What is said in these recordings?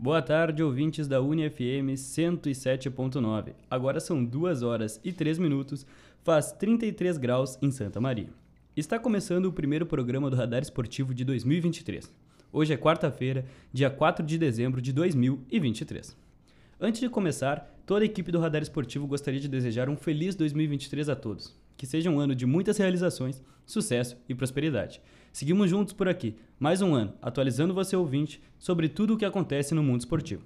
Boa tarde, ouvintes da UniFM 107.9. Agora são 2 horas e 3 minutos, faz 33 graus em Santa Maria. Está começando o primeiro programa do Radar Esportivo de 2023. Hoje é quarta-feira, dia 4 de dezembro de 2023. Antes de começar, toda a equipe do Radar Esportivo gostaria de desejar um feliz 2023 a todos. Que seja um ano de muitas realizações, sucesso e prosperidade. Seguimos juntos por aqui, mais um ano, atualizando você ouvinte sobre tudo o que acontece no mundo esportivo.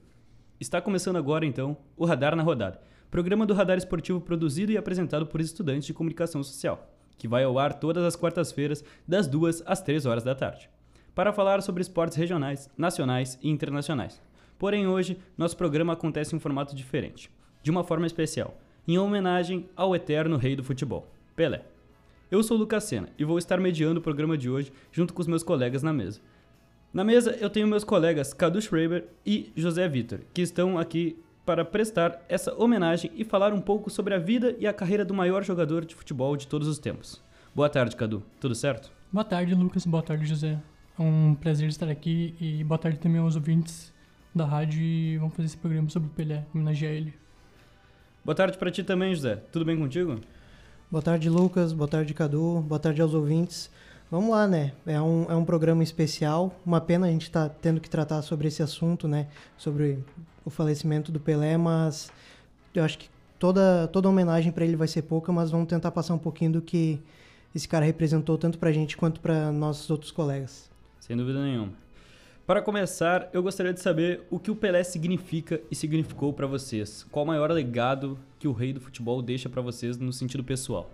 Está começando agora, então, o Radar na Rodada, programa do Radar Esportivo produzido e apresentado por estudantes de comunicação social, que vai ao ar todas as quartas-feiras, das 2 às 3 horas da tarde, para falar sobre esportes regionais, nacionais e internacionais. Porém, hoje, nosso programa acontece em um formato diferente, de uma forma especial, em homenagem ao eterno rei do futebol, Pelé. Eu sou o Lucas Sena e vou estar mediando o programa de hoje junto com os meus colegas na mesa. Na mesa eu tenho meus colegas Cadu Schreiber e José Vitor, que estão aqui para prestar essa homenagem e falar um pouco sobre a vida e a carreira do maior jogador de futebol de todos os tempos. Boa tarde, Cadu. Tudo certo? Boa tarde, Lucas. Boa tarde, José. É um prazer estar aqui e boa tarde também aos ouvintes da rádio e vamos fazer esse programa sobre o Pelé, homenagear ele. Boa tarde para ti também, José. Tudo bem contigo? Boa tarde, Lucas. Boa tarde, Cadu. Boa tarde aos ouvintes. Vamos lá, né? É um, é um programa especial. Uma pena a gente estar tá tendo que tratar sobre esse assunto, né? Sobre o falecimento do Pelé, mas eu acho que toda, toda homenagem para ele vai ser pouca, mas vamos tentar passar um pouquinho do que esse cara representou tanto para a gente quanto para nossos outros colegas. Sem dúvida nenhuma. Para começar, eu gostaria de saber o que o Pelé significa e significou para vocês. Qual o maior legado que o rei do futebol deixa para vocês no sentido pessoal?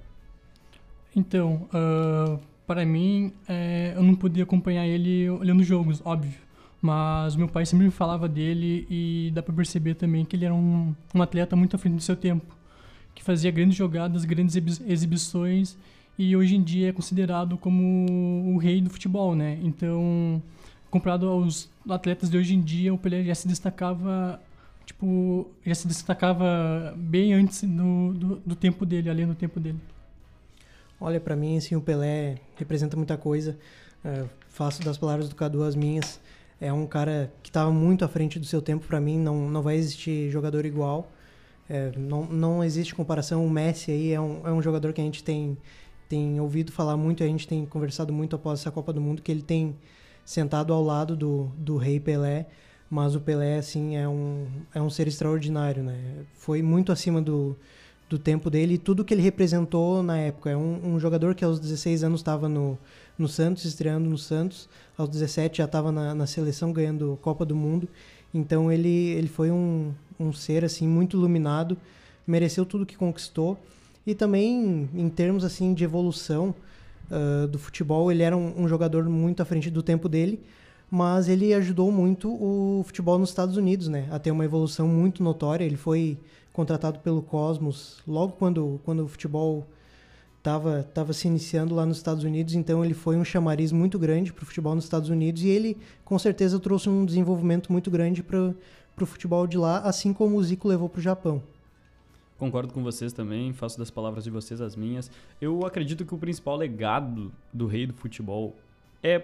Então, uh, para mim, é, eu não podia acompanhar ele olhando jogos, óbvio. Mas meu pai sempre me falava dele e dá para perceber também que ele era um, um, atleta muito à frente do seu tempo, que fazia grandes jogadas, grandes exibições e hoje em dia é considerado como o rei do futebol, né? Então, comparado aos atletas de hoje em dia, o Pelé já se destacava tipo já se destacava bem antes do, do, do tempo dele, além do tempo dele. Olha, para mim, assim, o Pelé representa muita coisa. É, faço das palavras do Cadu as minhas. É um cara que estava muito à frente do seu tempo. Para mim, não, não vai existir jogador igual. É, não, não existe comparação. O Messi aí é um, é um jogador que a gente tem, tem ouvido falar muito, a gente tem conversado muito após essa Copa do Mundo, que ele tem sentado ao lado do, do rei Pelé, mas o Pelé, assim, é um, é um ser extraordinário, né? Foi muito acima do, do tempo dele e tudo que ele representou na época. É um, um jogador que aos 16 anos estava no, no Santos, estreando no Santos, aos 17 já estava na, na seleção ganhando Copa do Mundo, então ele, ele foi um, um ser, assim, muito iluminado, mereceu tudo que conquistou e também em termos, assim, de evolução, uh, do futebol. Ele era um, um, jogador muito à frente do tempo dele, mas ele ajudou muito o futebol nos Estados Unidos, né, a ter uma evolução muito notória. Ele foi contratado pelo Cosmos logo quando, quando o futebol estava tava se iniciando lá nos Estados Unidos, então ele foi um chamariz muito grande para o futebol nos Estados Unidos e ele com certeza trouxe um desenvolvimento muito grande para o futebol de lá, assim como o Zico levou para o Japão. Concordo com vocês também, faço das palavras de vocês as minhas. Eu acredito que o principal legado do rei do futebol é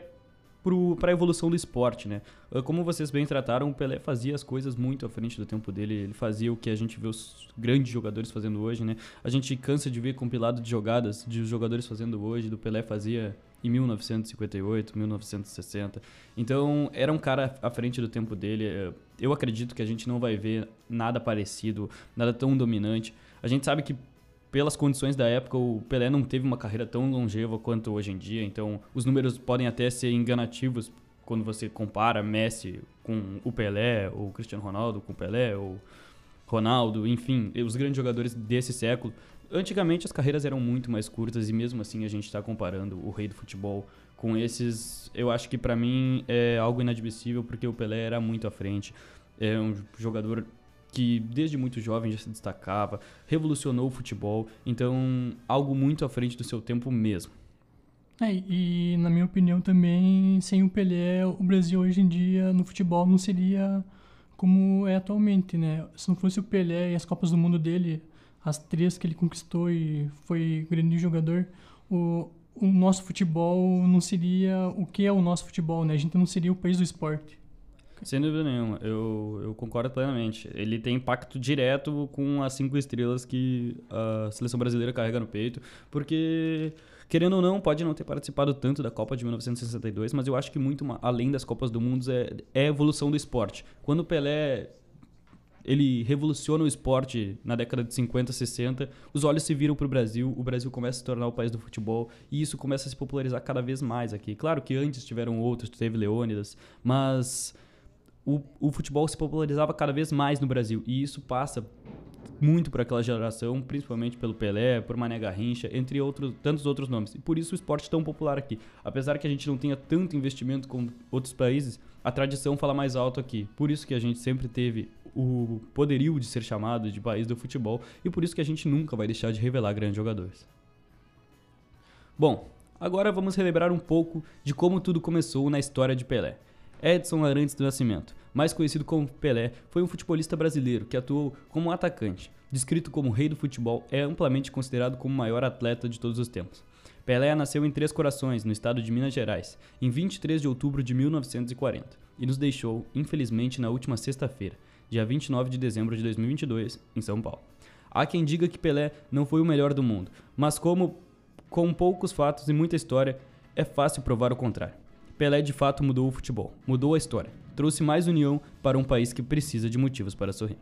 para a evolução do esporte, né? Ah, como vocês bem trataram, o Pelé fazia as coisas muito à frente do tempo dele. Ele fazia o que a gente vê os grandes jogadores fazendo hoje, né? A gente cansa de ver compilado de jogadas de jogadores fazendo hoje. Do Pelé fazia em 1958, 1960. Então, era um cara à frente do tempo dele. Eu acredito que a gente não vai ver nada parecido, nada tão dominante. A gente sabe que pelas condições da época, o Pelé não teve uma carreira tão longeva quanto hoje em dia, então os números podem até ser enganativos quando você compara Messi com o Pelé, ou Cristiano Ronaldo com o Pelé, ou Ronaldo, enfim, os grandes jogadores desse século. Antigamente as carreiras eram muito mais curtas e mesmo assim a gente está comparando o rei do futebol com esses. Eu acho que para mim é algo inadmissível porque o Pelé era muito à frente. É um jogador que desde muito jovem já se destacava, revolucionou o futebol, então algo muito à frente do seu tempo mesmo. É, e na minha opinião também, sem o Pelé, o Brasil hoje em dia no futebol não seria como é atualmente, né? Se não fosse o Pelé e as Copas do Mundo dele, as três que ele conquistou e foi grande jogador, o, o nosso futebol não seria o que é o nosso futebol, né? A gente não seria o país do esporte. Sem dúvida nenhuma, eu, eu concordo plenamente. Ele tem impacto direto com as cinco estrelas que a seleção brasileira carrega no peito, porque, querendo ou não, pode não ter participado tanto da Copa de 1962, mas eu acho que muito além das Copas do Mundo é, é a evolução do esporte. Quando o Pelé ele revoluciona o esporte na década de 50, 60. Os olhos se viram para o Brasil, o Brasil começa a se tornar o país do futebol e isso começa a se popularizar cada vez mais aqui. Claro que antes tiveram outros, teve Leônidas, mas o, o futebol se popularizava cada vez mais no Brasil e isso passa muito por aquela geração, principalmente pelo Pelé, por Mané Garrincha, entre outros tantos outros nomes. E por isso o esporte é tão popular aqui. Apesar que a gente não tenha tanto investimento como outros países, a tradição fala mais alto aqui. Por isso que a gente sempre teve o poderio de ser chamado de país do futebol e por isso que a gente nunca vai deixar de revelar grandes jogadores. Bom, agora vamos relembrar um pouco de como tudo começou na história de Pelé. Edson Arantes do Nascimento, mais conhecido como Pelé, foi um futebolista brasileiro que atuou como atacante. Descrito como rei do futebol, é amplamente considerado como o maior atleta de todos os tempos. Pelé nasceu em Três Corações, no estado de Minas Gerais, em 23 de outubro de 1940, e nos deixou, infelizmente, na última sexta-feira, dia 29 de dezembro de 2022, em São Paulo. Há quem diga que Pelé não foi o melhor do mundo, mas como com poucos fatos e muita história, é fácil provar o contrário. Pelé de fato mudou o futebol, mudou a história, trouxe mais união para um país que precisa de motivos para sorrir.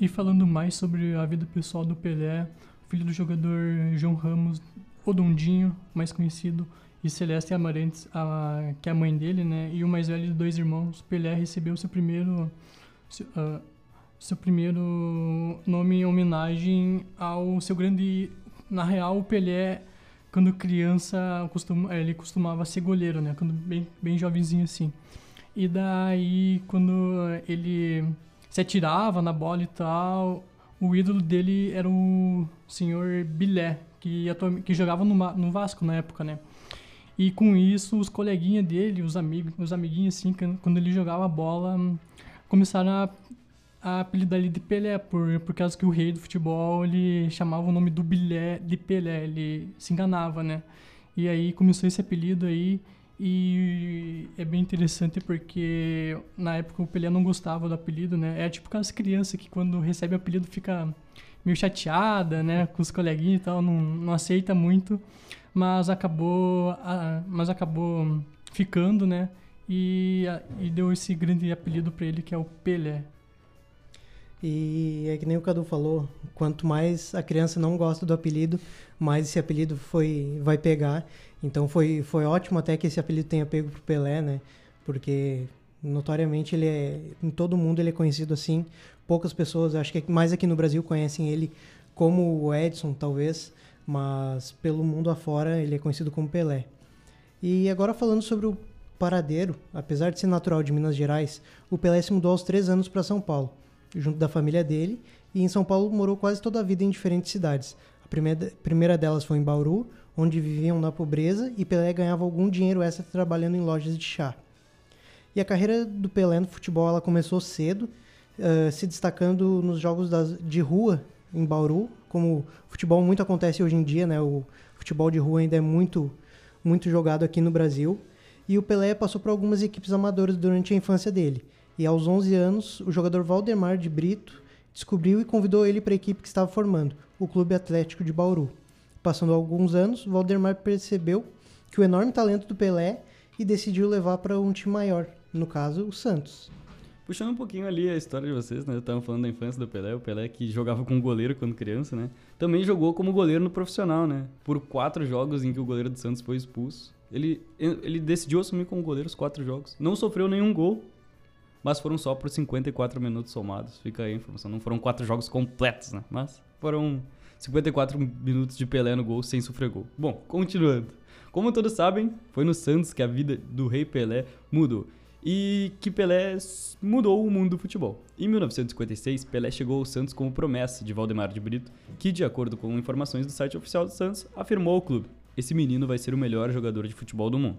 E falando mais sobre a vida pessoal do Pelé, filho do jogador João Ramos, Odondinho, mais conhecido, e Celeste Amarantes, a, que é a mãe dele, né? E o mais velho de dois irmãos, Pelé, recebeu seu primeiro, seu, uh, seu primeiro nome em homenagem ao seu grande... Na real, o Pelé quando criança, costuma, ele costumava ser goleiro, né? Quando bem, bem jovenzinho assim. E daí, quando ele se atirava na bola e tal, o ídolo dele era o senhor Bilé, que, que jogava no, no Vasco na época, né? E com isso, os coleguinhas dele, os amigos, os amiguinhos, assim, quando ele jogava bola, começaram a a apelidar ele de Pelé, por, por causa que o rei do futebol, ele chamava o nome do Bilé de Pelé, ele se enganava, né? E aí começou esse apelido aí, e é bem interessante porque na época o Pelé não gostava do apelido, né? É tipo aquelas crianças que quando recebe apelido fica meio chateada, né? Com os coleguinhas e tal, não, não aceita muito, mas acabou, mas acabou ficando, né? E, e deu esse grande apelido para ele que é o Pelé. E é que nem o Cadu falou, quanto mais a criança não gosta do apelido, mais esse apelido foi vai pegar. Então foi, foi ótimo até que esse apelido tenha pego pro Pelé, né? Porque notoriamente ele é em todo mundo ele é conhecido assim. Poucas pessoas, acho que mais aqui no Brasil conhecem ele como o Edson, talvez, mas pelo mundo afora ele é conhecido como Pelé. E agora falando sobre o paradeiro, apesar de ser natural de Minas Gerais, o Pelé se mudou aos três anos para São Paulo junto da família dele, e em São Paulo morou quase toda a vida em diferentes cidades. A primeira, primeira delas foi em Bauru, onde viviam na pobreza e Pelé ganhava algum dinheiro extra trabalhando em lojas de chá. E a carreira do Pelé no futebol ela começou cedo, uh, se destacando nos jogos das, de rua em Bauru, como futebol muito acontece hoje em dia, né? O futebol de rua ainda é muito muito jogado aqui no Brasil. E o Pelé passou por algumas equipes amadoras durante a infância dele. E aos 11 anos, o jogador Valdemar de Brito descobriu e convidou ele para a equipe que estava formando, o Clube Atlético de Bauru. Passando alguns anos, Valdemar percebeu que o enorme talento do Pelé e decidiu levar para um time maior, no caso, o Santos. Puxando um pouquinho ali a história de vocês, né? Estavam falando da infância do Pelé, o Pelé que jogava como goleiro quando criança, né? Também jogou como goleiro no profissional, né? Por quatro jogos em que o goleiro do Santos foi expulso. Ele, ele decidiu assumir como goleiro os quatro jogos. Não sofreu nenhum gol, mas foram só por 54 minutos somados. Fica aí a informação. Não foram quatro jogos completos, né? Mas foram 54 minutos de Pelé no gol sem sofrer gol. Bom, continuando. Como todos sabem, foi no Santos que a vida do rei Pelé mudou. E que Pelé mudou o mundo do futebol. Em 1956, Pelé chegou ao Santos como promessa de Valdemar de Brito, que, de acordo com informações do site oficial do Santos, afirmou ao clube: esse menino vai ser o melhor jogador de futebol do mundo.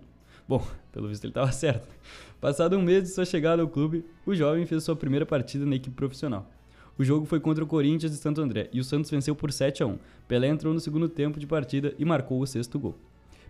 Bom, pelo visto ele estava certo. Passado um mês de sua chegada ao clube, o jovem fez sua primeira partida na equipe profissional. O jogo foi contra o Corinthians de Santo André e o Santos venceu por 7 a 1. Pelé entrou no segundo tempo de partida e marcou o sexto gol.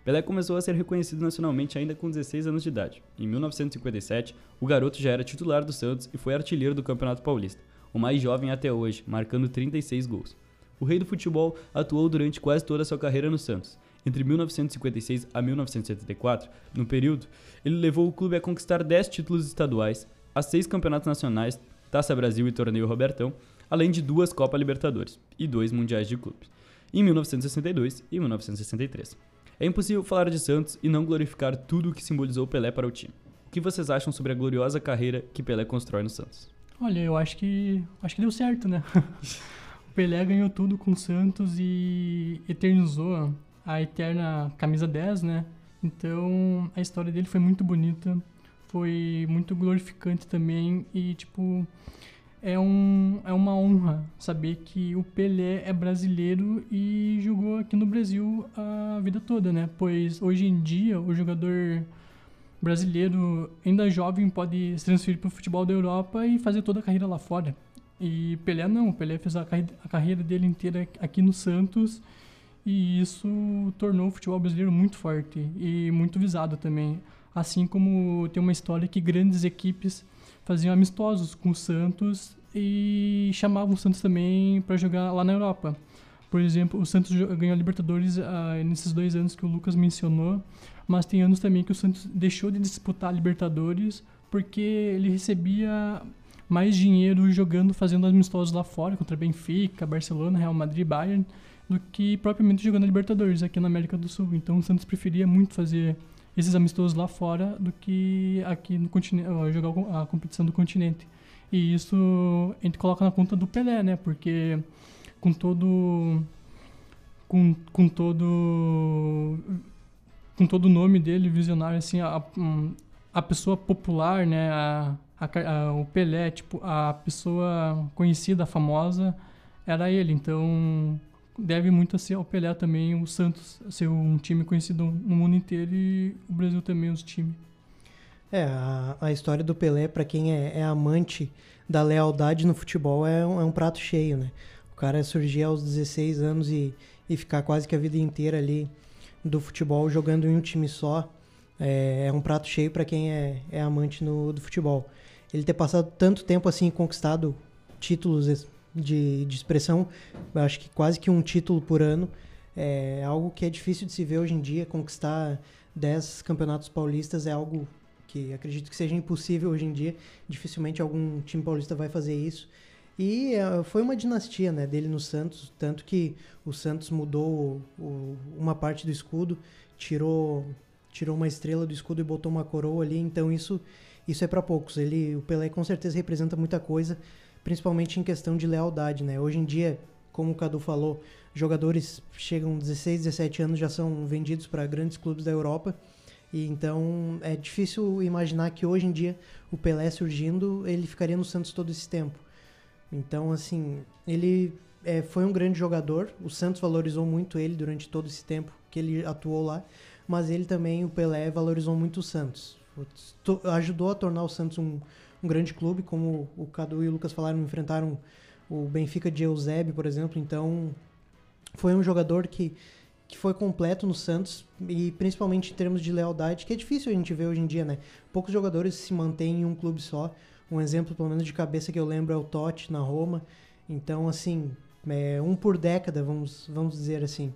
Pelé começou a ser reconhecido nacionalmente ainda com 16 anos de idade. Em 1957, o garoto já era titular do Santos e foi artilheiro do Campeonato Paulista, o mais jovem até hoje, marcando 36 gols. O rei do futebol atuou durante quase toda a sua carreira no Santos. Entre 1956 a 1974, no período, ele levou o clube a conquistar 10 títulos estaduais, a 6 campeonatos nacionais, Taça Brasil e Torneio Robertão, além de duas Copa Libertadores e dois Mundiais de Clubes, em 1962 e 1963. É impossível falar de Santos e não glorificar tudo o que simbolizou Pelé para o time. O que vocês acham sobre a gloriosa carreira que Pelé constrói no Santos? Olha, eu acho que acho que deu certo, né? o Pelé ganhou tudo com o Santos e eternizou a eterna camisa 10, né? Então, a história dele foi muito bonita foi muito glorificante também e tipo é, um, é uma honra saber que o Pelé é brasileiro e jogou aqui no Brasil a vida toda, né? Pois hoje em dia o jogador brasileiro ainda jovem pode se transferir para o futebol da Europa e fazer toda a carreira lá fora. E Pelé não, Pelé fez a, a carreira dele inteira aqui no Santos e isso tornou o futebol brasileiro muito forte e muito visado também. Assim como tem uma história que grandes equipes faziam amistosos com o Santos e chamavam o Santos também para jogar lá na Europa. Por exemplo, o Santos ganhou a Libertadores ah, nesses dois anos que o Lucas mencionou, mas tem anos também que o Santos deixou de disputar a Libertadores porque ele recebia mais dinheiro jogando, fazendo amistosos lá fora, contra Benfica, Barcelona, Real Madrid, Bayern, do que propriamente jogando a Libertadores aqui na América do Sul. Então o Santos preferia muito fazer esses amistosos lá fora do que aqui no continente, jogar a competição do continente. E isso a gente coloca na conta do Pelé, né? Porque com todo com, com todo com todo o nome dele, visionário assim, a, a pessoa popular, né, a, a, a, o Pelé, tipo, a pessoa conhecida, famosa, era ele. Então, deve muito ser ao Pelé também, o Santos ser um time conhecido no mundo inteiro e o Brasil também os times. É, a, a história do Pelé, para quem é, é, amante da lealdade no futebol, é um, é um, prato cheio, né? O cara surgir aos 16 anos e, e ficar quase que a vida inteira ali do futebol jogando em um time só, é, é um prato cheio para quem é, é amante no, do futebol. Ele ter passado tanto tempo assim conquistado títulos de, de expressão, acho que quase que um título por ano. É algo que é difícil de se ver hoje em dia. Conquistar 10 campeonatos paulistas é algo que acredito que seja impossível hoje em dia. Dificilmente algum time paulista vai fazer isso. E uh, foi uma dinastia né, dele no Santos, tanto que o Santos mudou o, o, uma parte do escudo, tirou, tirou uma estrela do escudo e botou uma coroa ali. Então isso, isso é para poucos. Ele, o Pelé com certeza representa muita coisa principalmente em questão de lealdade, né? Hoje em dia, como o Cadu falou, jogadores chegam 16, 17 anos já são vendidos para grandes clubes da Europa. E então é difícil imaginar que hoje em dia o Pelé surgindo, ele ficaria no Santos todo esse tempo. Então, assim, ele é, foi um grande jogador. O Santos valorizou muito ele durante todo esse tempo que ele atuou lá. Mas ele também, o Pelé, valorizou muito o Santos. Ajudou a tornar o Santos um, um grande clube, como o Cadu e o Lucas falaram, enfrentaram o Benfica de Eusébio, por exemplo. Então, foi um jogador que, que foi completo no Santos e principalmente em termos de lealdade, que é difícil a gente ver hoje em dia, né? Poucos jogadores se mantêm em um clube só. Um exemplo, pelo menos de cabeça que eu lembro, é o Totti na Roma. Então, assim, é um por década, vamos, vamos dizer assim.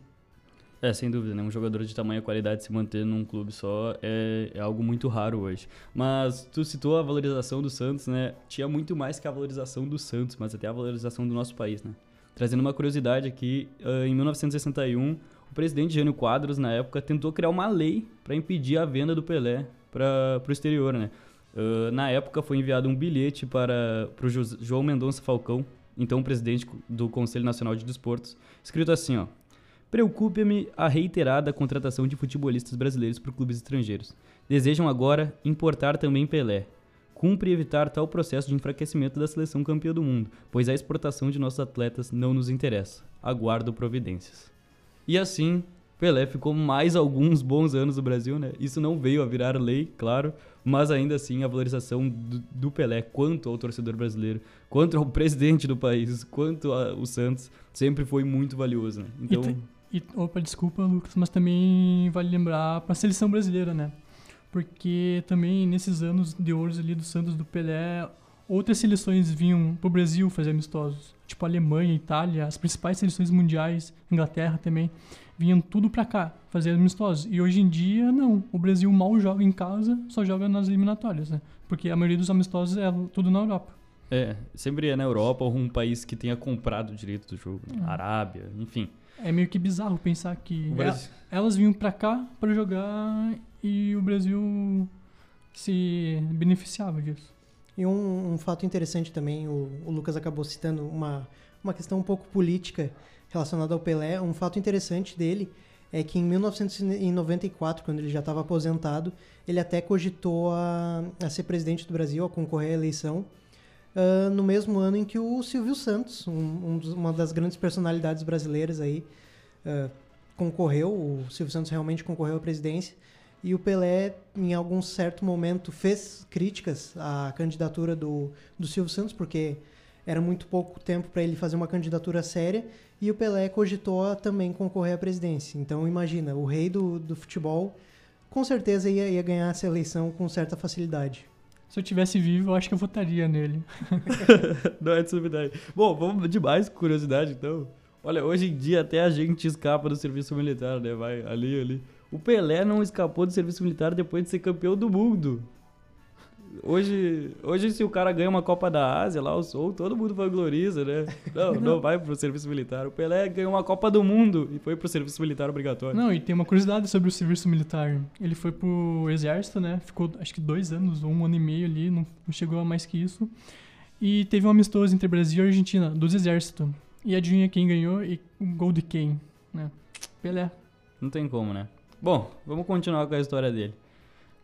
É, sem dúvida, né? Um jogador de tamanha qualidade se manter num clube só é, é algo muito raro hoje. Mas tu citou a valorização do Santos, né? Tinha muito mais que a valorização do Santos, mas até a valorização do nosso país, né? Trazendo uma curiosidade aqui, em 1961, o presidente Jânio Quadros, na época, tentou criar uma lei para impedir a venda do Pelé para o exterior, né? Uh, na época foi enviado um bilhete para o João Mendonça Falcão, então presidente do Conselho Nacional de Desportos, escrito assim, ó: Preocupa-me a reiterada contratação de futebolistas brasileiros por clubes estrangeiros. Desejam agora importar também Pelé. Cumpre evitar tal processo de enfraquecimento da seleção campeã do mundo, pois a exportação de nossos atletas não nos interessa. Aguardo providências. E assim, Pelé ficou mais alguns bons anos no Brasil, né? Isso não veio a virar lei, claro, mas ainda assim a valorização do, do Pelé quanto ao torcedor brasileiro, quanto ao presidente do país, quanto ao Santos, sempre foi muito valioso, né? Então... E, opa, desculpa, Lucas, mas também vale lembrar para a seleção brasileira, né? Porque também nesses anos de ouro ali do Santos, do Pelé, outras seleções vinham pro Brasil fazer amistosos. Tipo Alemanha, Itália, as principais seleções mundiais, Inglaterra também, vinham tudo pra cá fazer amistosos. E hoje em dia, não. O Brasil mal joga em casa, só joga nas eliminatórias, né? Porque a maioria dos amistosos é tudo na Europa. É, sempre é na Europa ou um país que tenha comprado o direito do jogo. Né? Arábia, enfim. É meio que bizarro pensar que elas vinham pra cá para jogar e o Brasil se beneficiava disso. E um, um fato interessante também, o, o, Lucas acabou citando uma, uma questão um pouco política relacionada ao Pelé. Um fato interessante dele é que em 1994, quando ele já estava aposentado, ele até cogitou a, a, ser presidente do Brasil, a concorrer à eleição, uh, no mesmo ano em que o Silvio Santos, um, um uma das grandes personalidades brasileiras aí, uh, concorreu. O Silvio Santos realmente concorreu à presidência. E o Pelé, em algum certo momento, fez críticas à candidatura do, do Silvio Santos, porque era muito pouco tempo para ele fazer uma candidatura séria. E o Pelé cogitou também concorrer à presidência. Então, imagina, o rei do, do futebol com certeza ia, ia ganhar essa eleição com certa facilidade. Se eu tivesse vivo, eu acho que eu votaria nele. Não é de subidade. Bom, vamos de mais curiosidade, então. Olha, hoje em dia até a gente escapa do serviço militar, né? Vai ali, ali. O Pelé não escapou do serviço militar depois de ser campeão do mundo. Hoje, hoje se o cara ganha uma Copa da Ásia lá, o Sol, todo mundo valoriza, né? Não, não vai pro serviço militar. O Pelé ganhou uma Copa do Mundo e foi pro serviço militar obrigatório. Não, e tem uma curiosidade sobre o serviço militar. Ele foi pro exército, né? Ficou acho que dois anos ou um ano e meio ali, não, não chegou a mais que isso. E teve um amistoso entre Brasil e Argentina, dos exércitos. E adivinha quem ganhou e o gol de quem, né? Pelé. Não tem como, né? Bom, vamos continuar com a história dele.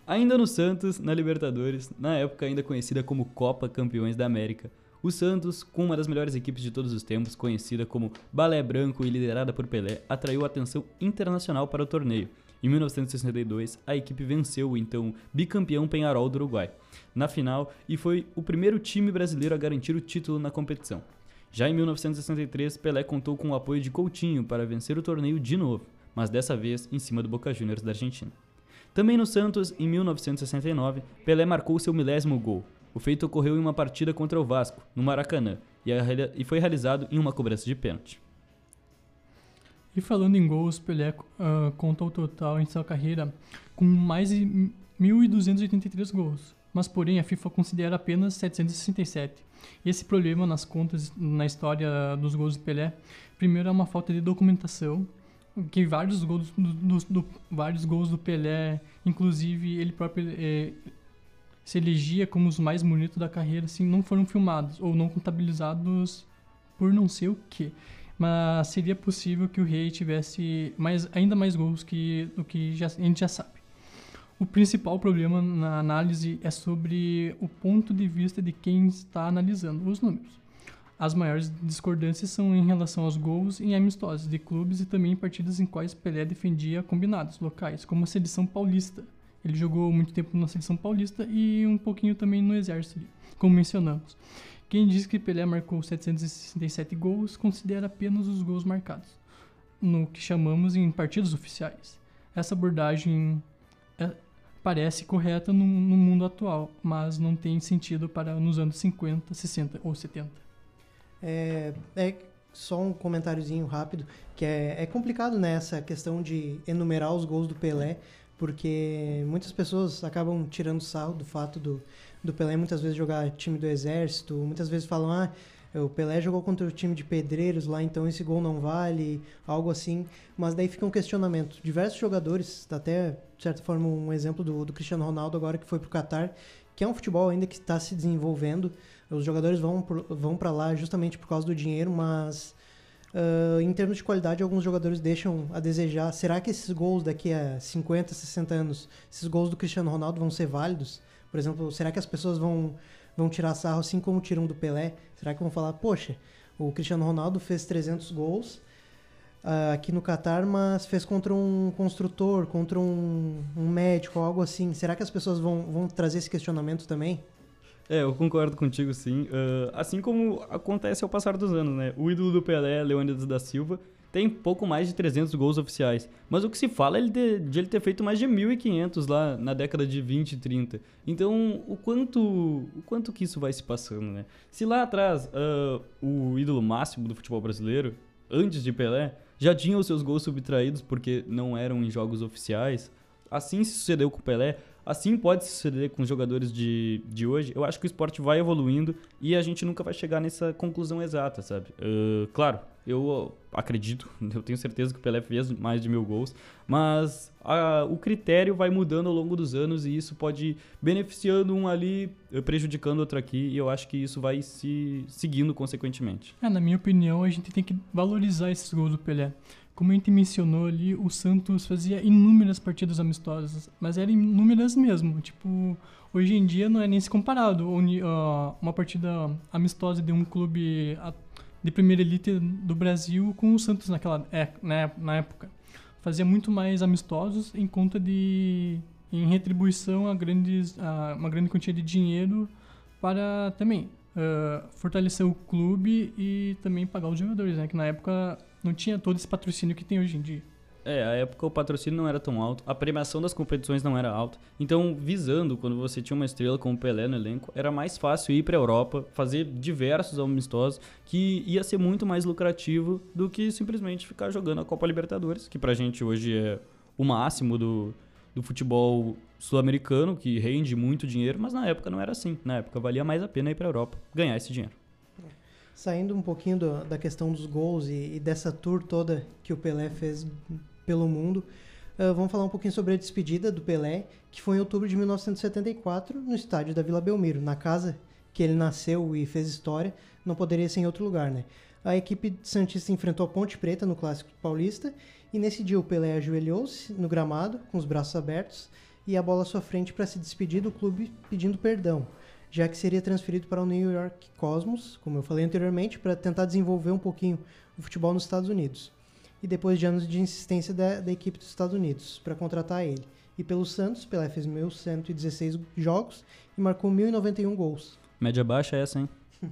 Ainda no Santos, na Libertadores, na época ainda conhecida como Copa Campeões da América, o Santos, com uma das melhores equipes de todos os tempos, conhecida como Balé Branco e liderada por Pelé, atraiu atenção internacional para o torneio. Em 1962, a equipe venceu o então bicampeão Penharol do Uruguai na final e foi o primeiro time brasileiro a garantir o título na competição. Já em 1963, Pelé contou com o apoio de Coutinho para vencer o torneio de novo mas dessa vez em cima do Boca Juniors da Argentina. Também no Santos, em 1969, Pelé marcou seu milésimo gol. O feito ocorreu em uma partida contra o Vasco, no Maracanã, e foi realizado em uma cobrança de pênalti. E falando em gols, Pelé uh, conta o total em sua carreira com mais de 1.283 gols, mas porém a FIFA considera apenas 767. Esse problema nas contas, na história dos gols de Pelé, primeiro é uma falta de documentação que vários gols do, do, do, vários gols do Pelé, inclusive ele próprio é, se elegia como os mais bonitos da carreira, assim, não foram filmados ou não contabilizados por não sei o que. Mas seria possível que o rei tivesse mais, ainda mais gols que do que já, a gente já sabe. O principal problema na análise é sobre o ponto de vista de quem está analisando os números. As maiores discordâncias são em relação aos gols em amistosos de clubes e também em partidas em quais Pelé defendia combinados locais, como a seleção paulista. Ele jogou muito tempo na seleção paulista e um pouquinho também no exército, como mencionamos. Quem diz que Pelé marcou 767 gols considera apenas os gols marcados, no que chamamos em partidas oficiais. Essa abordagem é, parece correta no, no mundo atual, mas não tem sentido para nos anos 50, 60 ou 70. É, é só um comentáriozinho rápido, que é, é complicado nessa né, questão de enumerar os gols do Pelé, porque muitas pessoas acabam tirando sarro do fato do, do Pelé muitas vezes jogar time do exército, muitas vezes falam, ah, o Pelé jogou contra o time de pedreiros lá, então esse gol não vale, algo assim. Mas daí fica um questionamento. Diversos jogadores, até de certa forma um exemplo do, do Cristiano Ronaldo agora que foi para o Qatar, que é um futebol ainda que está se desenvolvendo, os jogadores vão, vão para lá justamente por causa do dinheiro, mas uh, em termos de qualidade, alguns jogadores deixam a desejar. Será que esses gols daqui a 50, 60 anos, esses gols do Cristiano Ronaldo vão ser válidos? Por exemplo, será que as pessoas vão, vão tirar sarro assim como tiram do Pelé? Será que vão falar, poxa, o Cristiano Ronaldo fez 300 gols uh, aqui no Catar, mas fez contra um construtor, contra um, um médico, algo assim. Será que as pessoas vão, vão trazer esse questionamento também? É, eu concordo contigo, sim. Uh, assim como acontece ao passar dos anos, né? O ídolo do Pelé, Leônidas da Silva, tem pouco mais de 300 gols oficiais. Mas o que se fala é de, de ele ter feito mais de 1.500 lá na década de 20 e 30. Então, o quanto, o quanto que isso vai se passando, né? Se lá atrás uh, o ídolo máximo do futebol brasileiro, antes de Pelé, já tinha os seus gols subtraídos porque não eram em jogos oficiais, assim se sucedeu com o Pelé, Assim pode suceder com os jogadores de, de hoje. Eu acho que o esporte vai evoluindo e a gente nunca vai chegar nessa conclusão exata, sabe? Uh, claro, eu acredito, eu tenho certeza que o Pelé fez mais de mil gols, mas a, o critério vai mudando ao longo dos anos e isso pode beneficiando um ali, prejudicando outro aqui, e eu acho que isso vai se seguindo consequentemente. É, na minha opinião, a gente tem que valorizar esses gols do Pelé. Como a gente mencionou ali, o Santos fazia inúmeras partidas amistosas, mas eram inúmeras mesmo. Tipo, hoje em dia não é nem se comparado uma partida amistosa de um clube de primeira elite do Brasil com o Santos naquela é, na época. Fazia muito mais amistosos em conta de em retribuição a grandes a uma grande quantia de dinheiro para também uh, fortalecer o clube e também pagar os jogadores, né? Que na época não tinha todo esse patrocínio que tem hoje em dia. É, a época o patrocínio não era tão alto, a premiação das competições não era alta. Então, visando, quando você tinha uma estrela como Pelé no elenco, era mais fácil ir para a Europa, fazer diversos amistosos, que ia ser muito mais lucrativo do que simplesmente ficar jogando a Copa Libertadores, que pra gente hoje é o máximo do, do futebol sul-americano, que rende muito dinheiro, mas na época não era assim. Na época valia mais a pena ir para a Europa, ganhar esse dinheiro. Saindo um pouquinho do, da questão dos gols e, e, dessa tour toda que o Pelé fez pelo mundo, uh, vamos falar um pouquinho sobre a despedida do Pelé, que foi em outubro de 1974, no estádio da Vila Belmiro, na casa que ele nasceu e fez história, não poderia ser em outro lugar, né? A equipe Santista enfrentou a Ponte Preta no Clássico Paulista e nesse dia o Pelé ajoelhou-se no gramado, com os braços abertos, e a bola à sua frente para se despedir do clube pedindo perdão já que seria transferido para o New York Cosmos, como eu falei anteriormente, para tentar desenvolver um pouquinho o futebol nos Estados Unidos. E depois de anos de insistência da, da equipe dos Estados Unidos para contratar ele. E pelo Santos, Pelé fez 1.116 jogos e marcou 1.091 gols. Média baixa é essa, hein?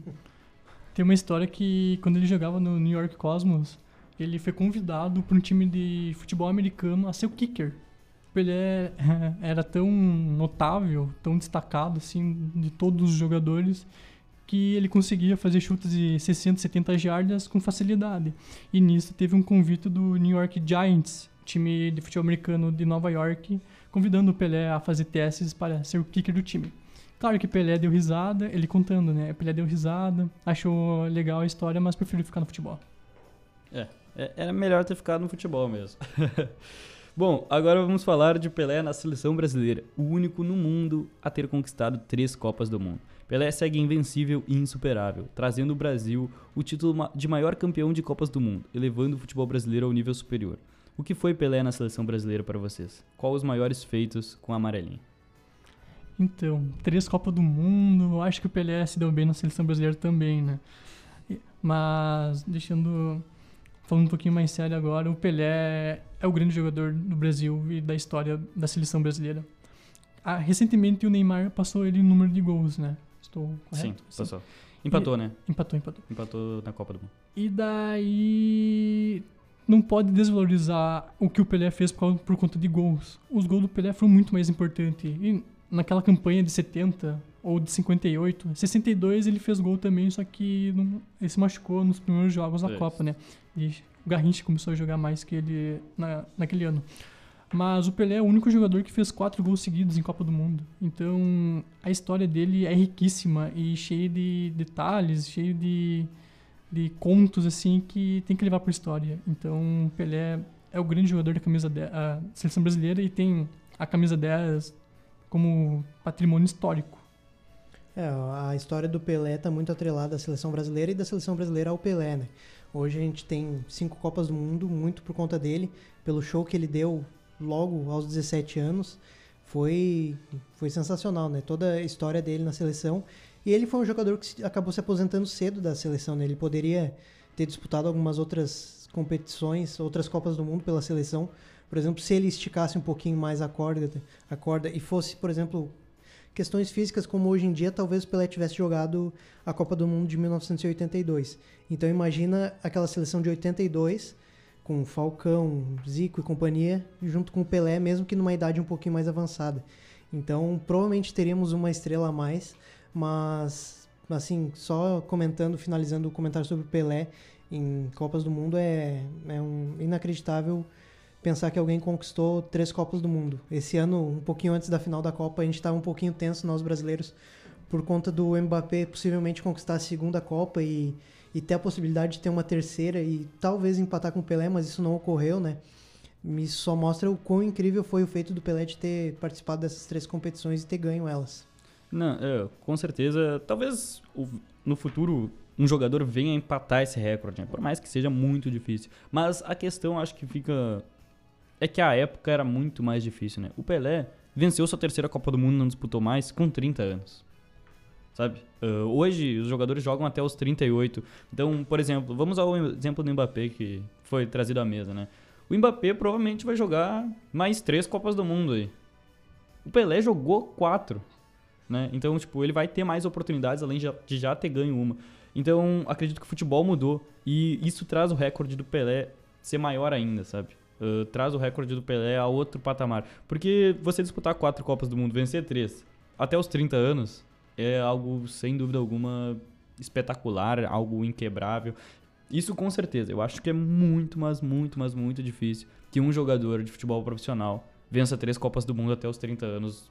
Tem uma história que quando ele jogava no New York Cosmos, ele foi convidado para um time de futebol americano a ser o kicker ele é, era tão notável, tão destacado assim de todos os jogadores que ele conseguia fazer chutes de 60, 70 jardas com facilidade. E nisso teve um convite do New York Giants, time de futebol americano de Nova York, convidando o Pelé a fazer testes para ser o kicker do time. Claro que Pelé deu risada, ele contando, né? Pelé deu risada, achou legal a história, mas preferiu ficar no futebol. É, é era melhor ter ficado no futebol mesmo. Bom, agora vamos falar de Pelé na seleção brasileira, o único no mundo a ter conquistado três Copas do Mundo. Pelé segue invencível e insuperável, trazendo o Brasil o título de maior campeão de Copas do Mundo, elevando o futebol brasileiro ao nível superior. O que foi Pelé na seleção brasileira para vocês? Qual os maiores feitos com a amarelinha? Então, três Copas do Mundo, acho que o Pelé se deu bem na seleção brasileira também, né? Mas, deixando falando um pouquinho mais sério agora, o Pelé é o grande jogador do Brasil e da história da seleção brasileira. Ah, recentemente o Neymar passou ele o número de gols, né? Estou correto? Sim, passou. Empatou, e, né? Empatou, empatou. Empatou na Copa do Mundo. E daí não pode desvalorizar o que o Pelé fez por, por conta de gols. Os gols do Pelé foram muito mais importantes. E naquela campanha de 70 ou de 58, 62 ele fez gol também, só que não, ele se machucou nos primeiros jogos da Copa, né? E o Garrincha começou a jogar mais que ele na, naquele ano. Mas o Pelé é o único jogador que fez quatro gols seguidos em Copa do Mundo. Então a história dele é riquíssima e cheia de detalhes, cheia de, de contos assim que tem que levar para a história. Então o Pelé é o grande jogador da camisa da seleção brasileira e tem a camisa 10 como patrimônio histórico. É, a história do Pelé está muito atrelada à seleção brasileira e da seleção brasileira ao Pelé, né? Hoje a gente tem cinco Copas do Mundo, muito por conta dele, pelo show que ele deu logo aos 17 anos. Foi, foi sensacional, né? Toda a história dele na seleção. E ele foi um jogador que acabou se aposentando cedo da seleção, né? Ele poderia ter disputado algumas outras competições, outras Copas do Mundo pela seleção. Por exemplo, se ele esticasse um pouquinho mais a corda, a corda e fosse, por exemplo, questões físicas como hoje em dia, talvez o Pelé tivesse jogado a Copa do Mundo de 1982. Então imagina aquela seleção de 82 com Falcão, Zico e companhia, junto com o Pelé, mesmo que numa idade um pouquinho mais avançada. Então, provavelmente teríamos uma estrela a mais, mas assim, só comentando, finalizando o comentário sobre o Pelé em Copas do Mundo é, é um inacreditável pensar que alguém conquistou três Copas do Mundo. Esse ano, um pouquinho antes da final da Copa, a gente estava um pouquinho tenso, nós brasileiros, por conta do Mbappé possivelmente conquistar a segunda Copa e, e ter a possibilidade de ter uma terceira e talvez empatar com o Pelé, mas isso não ocorreu, né? Isso só mostra o quão incrível foi o feito do Pelé de ter participado dessas três competições e ter ganho elas. Não, é, com certeza. Talvez no futuro um jogador venha empatar esse recorde, né? por mais que seja muito difícil. Mas a questão acho que fica é que a época era muito mais difícil, né? O Pelé venceu sua terceira Copa do Mundo, não disputou mais, com 30 anos. Sabe? Uh, hoje os jogadores jogam até os 38. Então, por exemplo, vamos ao exemplo do Mbappé que foi trazido à mesa, né? O Mbappé provavelmente vai jogar mais três Copas do Mundo aí. O Pelé jogou quatro. Né? Então, tipo, ele vai ter mais oportunidades além de já ter ganho uma. Então, acredito que o futebol mudou e isso traz o recorde do Pelé ser maior ainda, sabe? Uh, traz o recorde do Pelé a outro patamar. Porque você disputar quatro Copas do Mundo, vencer três, até os 30 anos, é algo, sem dúvida alguma, espetacular, algo inquebrável. Isso com certeza. Eu acho que é muito, mas muito, mas muito difícil que um jogador de futebol profissional vença três Copas do Mundo até os 30 anos.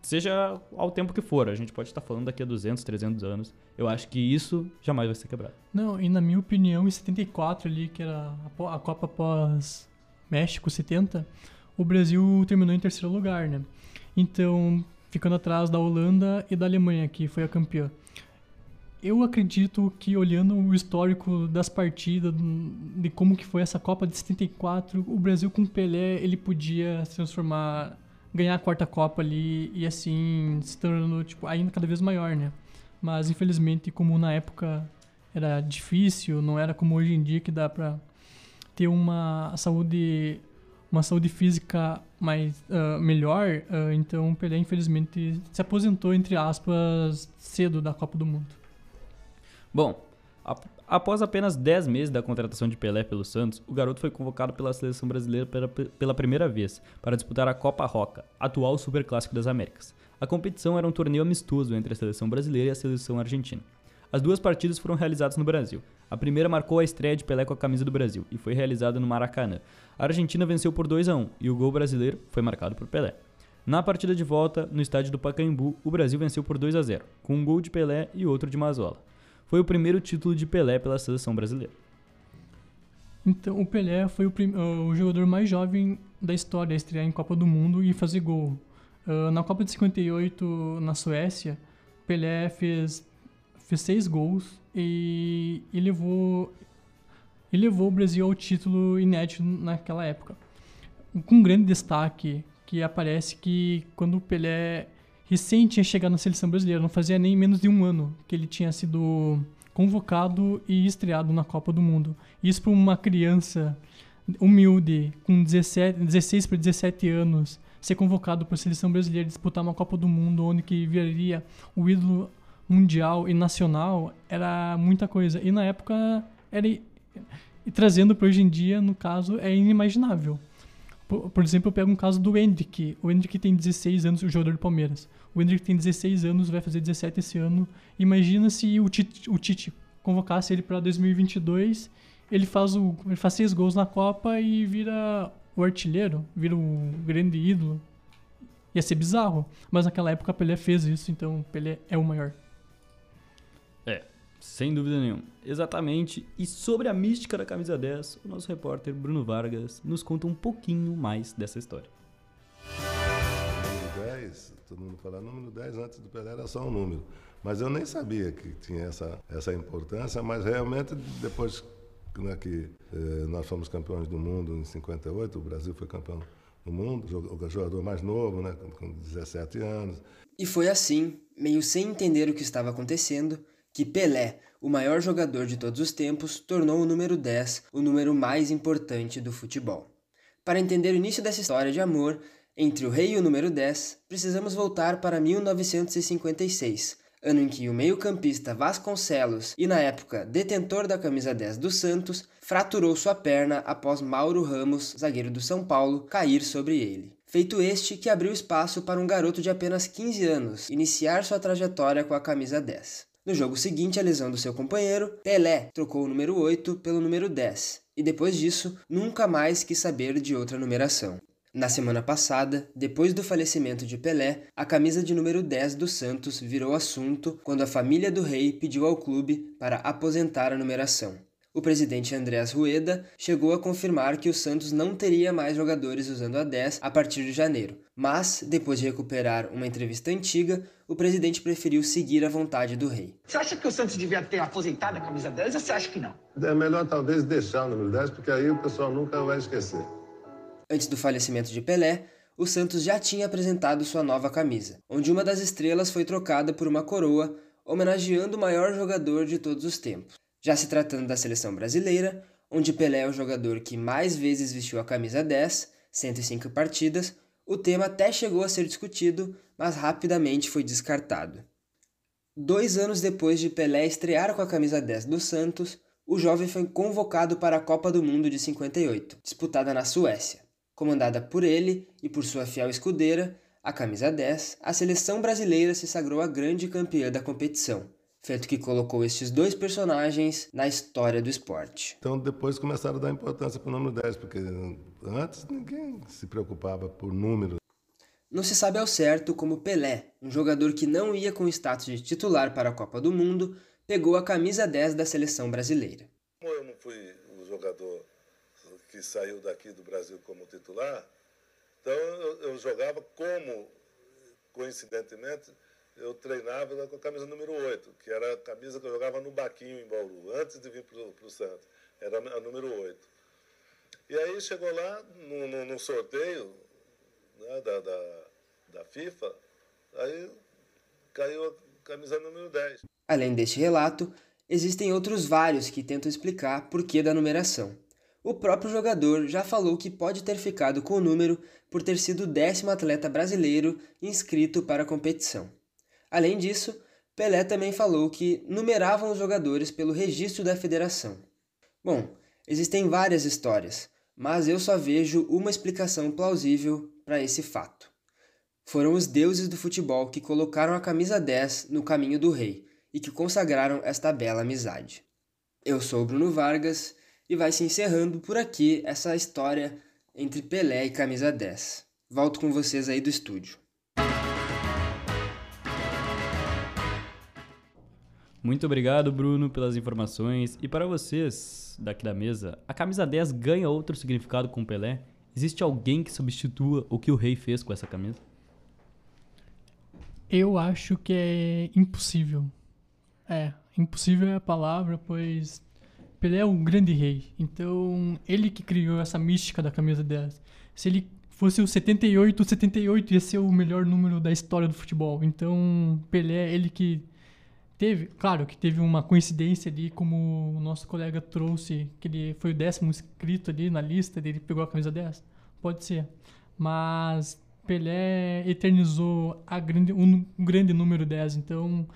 Seja ao tempo que for, a gente pode estar falando daqui a 200, 300 anos. Eu acho que isso jamais vai ser quebrado. Não, e na minha opinião, em 74 ali, que era a Copa pós México 70, o Brasil terminou em terceiro lugar, né? Então, ficando atrás da Holanda e da Alemanha, que foi a campeã. Eu acredito que olhando o histórico das partidas, de como que foi essa Copa de 74, o Brasil com Pelé, ele podia se transformar, ganhar a quarta Copa ali e assim se tornando tipo, ainda cada vez maior, né? Mas infelizmente, como na época era difícil, não era como hoje em dia que dá pra ter uma saúde uma saúde física mais uh, melhor, uh, então o Pelé infelizmente se aposentou entre aspas cedo da Copa do Mundo. Bom, após apenas 10 meses da contratação de Pelé pelo Santos, o garoto foi convocado pela seleção brasileira pela, pela primeira vez para disputar a Copa Roca, atual Superclássico das Américas. A competição era um torneio amistoso entre a seleção brasileira e a seleção argentina. As duas partidas foram realizadas no Brasil. A primeira marcou a estreia de Pelé com a camisa do Brasil e foi realizada no Maracanã. A Argentina venceu por 2 a 1 e o gol brasileiro foi marcado por Pelé. Na partida de volta, no estádio do Pacaembu, o Brasil venceu por 2 a 0, com um gol de Pelé e outro de Mazola. Foi o primeiro título de Pelé pela seleção brasileira. Então, o Pelé foi o, o jogador mais jovem da história a estrear em Copa do Mundo e fazer gol. Uh, na Copa de 58, na Suécia, Pelé fez fez seis gols e, e levou e levou o Brasil ao título inédito naquela época. Com um grande destaque que aparece que quando o Pelé recém tinha chegado na seleção brasileira, não fazia nem menos de um ano que ele tinha sido convocado e estreado na Copa do Mundo. Isso para uma criança humilde, com 17, 16 para 17 anos, ser convocado para a seleção brasileira disputar uma Copa do Mundo, onde que viraria o ídolo mundial e nacional era muita coisa. E na época era. E trazendo para hoje em dia, no caso, é inimaginável. Por, por, exemplo, eu pego um caso do Hendrick. O Hendrick tem 16 anos, o jogador do Palmeiras. O Hendrick tem 16 anos, vai fazer 17 esse ano. Imagina se o Tite, o Tite convocasse ele para 2022, ele faz, o, ele faz seis gols na Copa e vira o artilheiro, vira o grande ídolo. Ia ser bizarro. Mas naquela época Pelé fez isso, então Pelé é o maior. Sem dúvida nenhuma. Exatamente. E sobre a mística da camisa 10, o nosso repórter Bruno Vargas nos conta um pouquinho mais dessa história. Número 10, todo mundo fala número 10 antes do Pelé era só um número. Mas eu nem sabia que tinha essa, essa importância, mas realmente depois né, que eh, nós fomos campeões do mundo em 58, o Brasil foi campeão do mundo, o jogador mais novo, né, com 17 anos. E foi assim, meio sem entender o que estava acontecendo, que Pelé, o maior jogador de todos os tempos, tornou o número 10 o número mais importante do futebol. Para entender o início dessa história de amor entre o rei e o número 10, precisamos voltar para 1956, ano em que o meio-campista Vasconcelos, e na época detentor da camisa 10 do Santos, fraturou sua perna após Mauro Ramos, zagueiro do São Paulo, cair sobre ele. Feito este que abriu espaço para um garoto de apenas 15 anos iniciar sua trajetória com a camisa 10. No jogo seguinte à lesão do seu companheiro, Pelé trocou o número 8 pelo número 10 e depois disso nunca mais quis saber de outra numeração. Na semana passada, depois do falecimento de Pelé, a camisa de número 10 do Santos virou assunto quando a família do rei pediu ao clube para aposentar a numeração. O presidente Andrés Rueda chegou a confirmar que o Santos não teria mais jogadores usando a 10 a partir de janeiro, mas, depois de recuperar uma entrevista antiga, o presidente preferiu seguir a vontade do rei. Você acha que o Santos devia ter aposentado a camisa 10 ou você acha que não? É melhor talvez deixar o número 10, porque aí o pessoal nunca vai esquecer. Antes do falecimento de Pelé, o Santos já tinha apresentado sua nova camisa, onde uma das estrelas foi trocada por uma coroa, homenageando o maior jogador de todos os tempos. Já se tratando da seleção brasileira, onde Pelé é o jogador que mais vezes vestiu a camisa 10, 105 partidas, o tema até chegou a ser discutido, mas rapidamente foi descartado. Dois anos depois de Pelé estrear com a camisa 10 do Santos, o jovem foi convocado para a Copa do Mundo de 58, disputada na Suécia. Comandada por ele e por sua fiel escudeira, a camisa 10, a seleção brasileira se sagrou a grande campeã da competição, feito que colocou estes dois personagens na história do esporte. Então depois começaram a dar importância para o número 10, porque antes ninguém se preocupava por número. Não se sabe ao certo como Pelé, um jogador que não ia com status de titular para a Copa do Mundo, pegou a camisa 10 da seleção brasileira. Como eu não fui o jogador que saiu daqui do Brasil como titular, então eu, eu jogava como, coincidentemente, eu treinava com a camisa número 8, que era a camisa que eu jogava no Baquinho, em Bauru, antes de vir para o Santos. Era a número 8. E aí chegou lá, no, no, no sorteio né, da, da, da FIFA, aí caiu a camisa número 10. Além deste relato, existem outros vários que tentam explicar por que da numeração. O próprio jogador já falou que pode ter ficado com o número por ter sido o décimo atleta brasileiro inscrito para a competição. Além disso, Pelé também falou que numeravam os jogadores pelo registro da federação. Bom, existem várias histórias, mas eu só vejo uma explicação plausível para esse fato. Foram os deuses do futebol que colocaram a camisa 10 no caminho do rei e que consagraram esta bela amizade. Eu sou Bruno Vargas e vai se encerrando por aqui essa história entre Pelé e Camisa 10. Volto com vocês aí do estúdio. Muito obrigado, Bruno, pelas informações. E para vocês daqui da mesa, a camisa 10 ganha outro significado com Pelé? Existe alguém que substitua o que o rei fez com essa camisa? Eu acho que é impossível. É, impossível é a palavra, pois Pelé é um grande rei. Então, ele que criou essa mística da camisa 10. Se ele fosse o 78, o 78 ia ser o melhor número da história do futebol. Então, Pelé, ele que teve, claro que teve uma coincidência ali, como o nosso colega trouxe, que ele foi o décimo inscrito ali na lista, ele pegou a camisa 10. Pode ser. Mas Pelé eternizou a grande, um grande número 10. Então,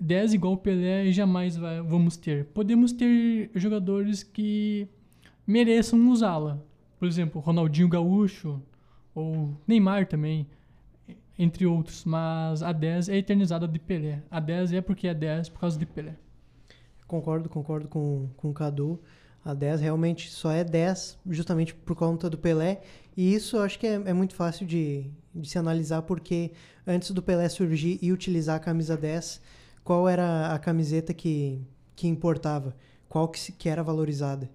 10 igual Pelé jamais vai, vamos ter. Podemos ter jogadores que mereçam usá-la. Por exemplo, Ronaldinho Gaúcho ou Neymar também, entre outros. Mas a 10 é eternizada de Pelé. A 10 é porque é 10 por causa de Pelé. Concordo, concordo com, com o Cadu. A 10 realmente só é 10 justamente por conta do Pelé. E isso eu acho que é, é muito fácil de, de se analisar, porque antes do Pelé surgir e utilizar a camisa 10, qual era a camiseta que, que importava, qual que, que era valorizada.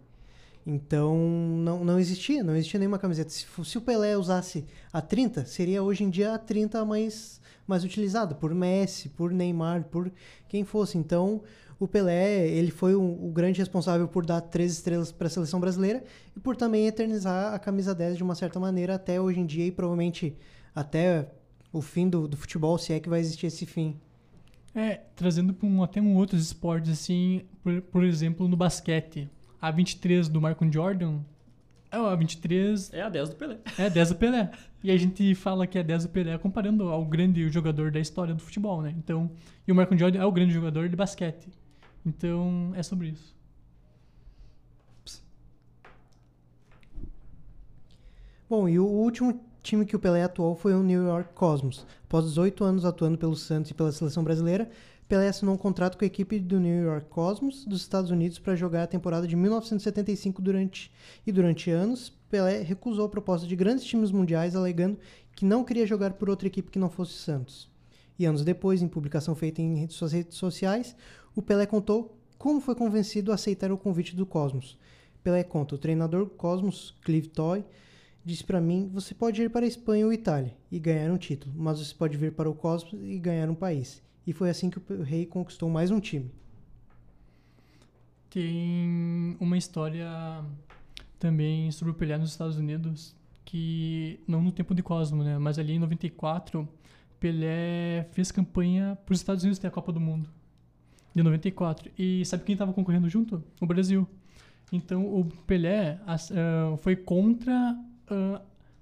Então, não, não existia, não existia nenhuma camiseta. Se, se, o Pelé usasse a 30, seria hoje em dia a 30 mais, mais utilizada, por Messi, por Neymar, por quem fosse. Então, o Pelé, ele foi o, grande responsável por dar três estrelas para a seleção brasileira e por também eternizar a camisa 10 de uma certa maneira até hoje em dia e provavelmente até o fim do, do futebol, se é que vai existir esse fim. É, trazendo um, até um outros esportes, assim, por, por, exemplo, no basquete. A 23 do Michael Jordan. É a 23. É a 10 do Pelé. É a 10 do Pelé. E a gente fala que é 10 o Pelé comparando ao grande jogador da história do futebol, né? Então, e o Michael Jordan é o grande jogador de basquete. Então, é sobre isso. Bom, e o último time que o Pelé atuou foi o New York Cosmos. Após 18 anos atuando pelo Santos e pela seleção brasileira, Pelé assinou um contrato com a equipe do New York Cosmos dos Estados Unidos para jogar a temporada de 1975 durante e durante anos Pelé recusou a proposta de grandes times mundiais alegando que não queria jogar por outra equipe que não fosse Santos. E anos depois, em publicação feita em suas redes sociais, o Pelé contou como foi convencido a aceitar o convite do Cosmos. Pelé conta: o treinador Cosmos, Clive Toy, disse para mim: você pode ir para a Espanha ou Itália e ganhar um título, mas você pode vir para o Cosmos e ganhar um país. E foi assim que o rei conquistou mais um time. Tem uma história também sobre o Pelé nos Estados Unidos, que não no tempo de Cosmo, né, mas ali em 94, Pelé fez campanha para os Estados Unidos ter a Copa do Mundo de 94. E sabe quem estava concorrendo junto? O Brasil. Então o Pelé uh, foi contra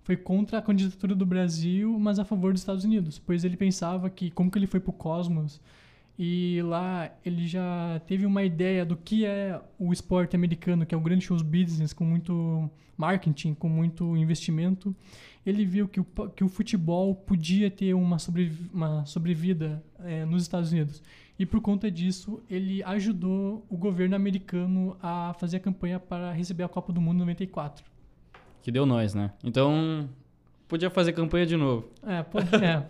foi contra a candidatura do Brasil, mas a favor dos Estados Unidos, pois ele pensava que como que ele foi para o Cosmos e lá ele já teve uma ideia do que é o esporte americano, que é o grande show business com muito marketing, com muito investimento. Ele viu que o, que o futebol podia ter uma, sobre, uma sobrevida é, nos Estados Unidos. E por conta disso, ele ajudou o governo americano a fazer a campanha para receber a Copa do Mundo em 94. Que deu nós, né? Então, podia fazer campanha de novo. É, pode, é.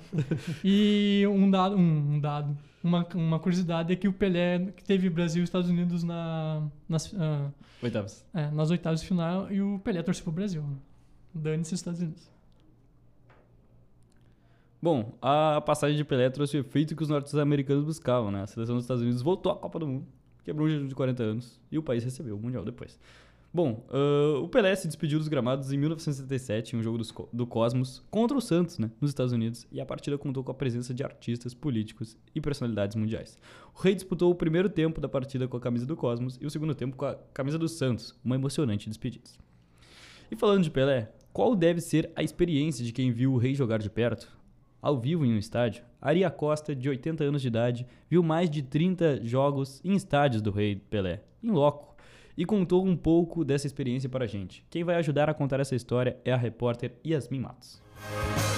E um dado, um, um dado uma, uma curiosidade é que o Pelé que teve Brasil e Estados Unidos na, nas uh, oitavas. É, nas oitavas de final e o Pelé torceu pro Brasil. Dane-se os Estados Unidos. Bom, a passagem de Pelé trouxe o efeito que os norte-americanos buscavam, né? A seleção dos Estados Unidos voltou à Copa do Mundo, quebrou um jejum de 40 anos e o país recebeu o Mundial depois. Bom, uh, o Pelé se despediu dos gramados em 1977 em um jogo dos, do Cosmos contra o Santos, né, nos Estados Unidos, e a partida contou com a presença de artistas, políticos e personalidades mundiais. O Rei disputou o primeiro tempo da partida com a camisa do Cosmos e o segundo tempo com a camisa do Santos, uma emocionante despedida. E falando de Pelé, qual deve ser a experiência de quem viu o Rei jogar de perto? Ao vivo em um estádio, Aria Costa, de 80 anos de idade, viu mais de 30 jogos em estádios do Rei Pelé, em loco e contou um pouco dessa experiência para a gente. Quem vai ajudar a contar essa história é a repórter Yasmin Matos.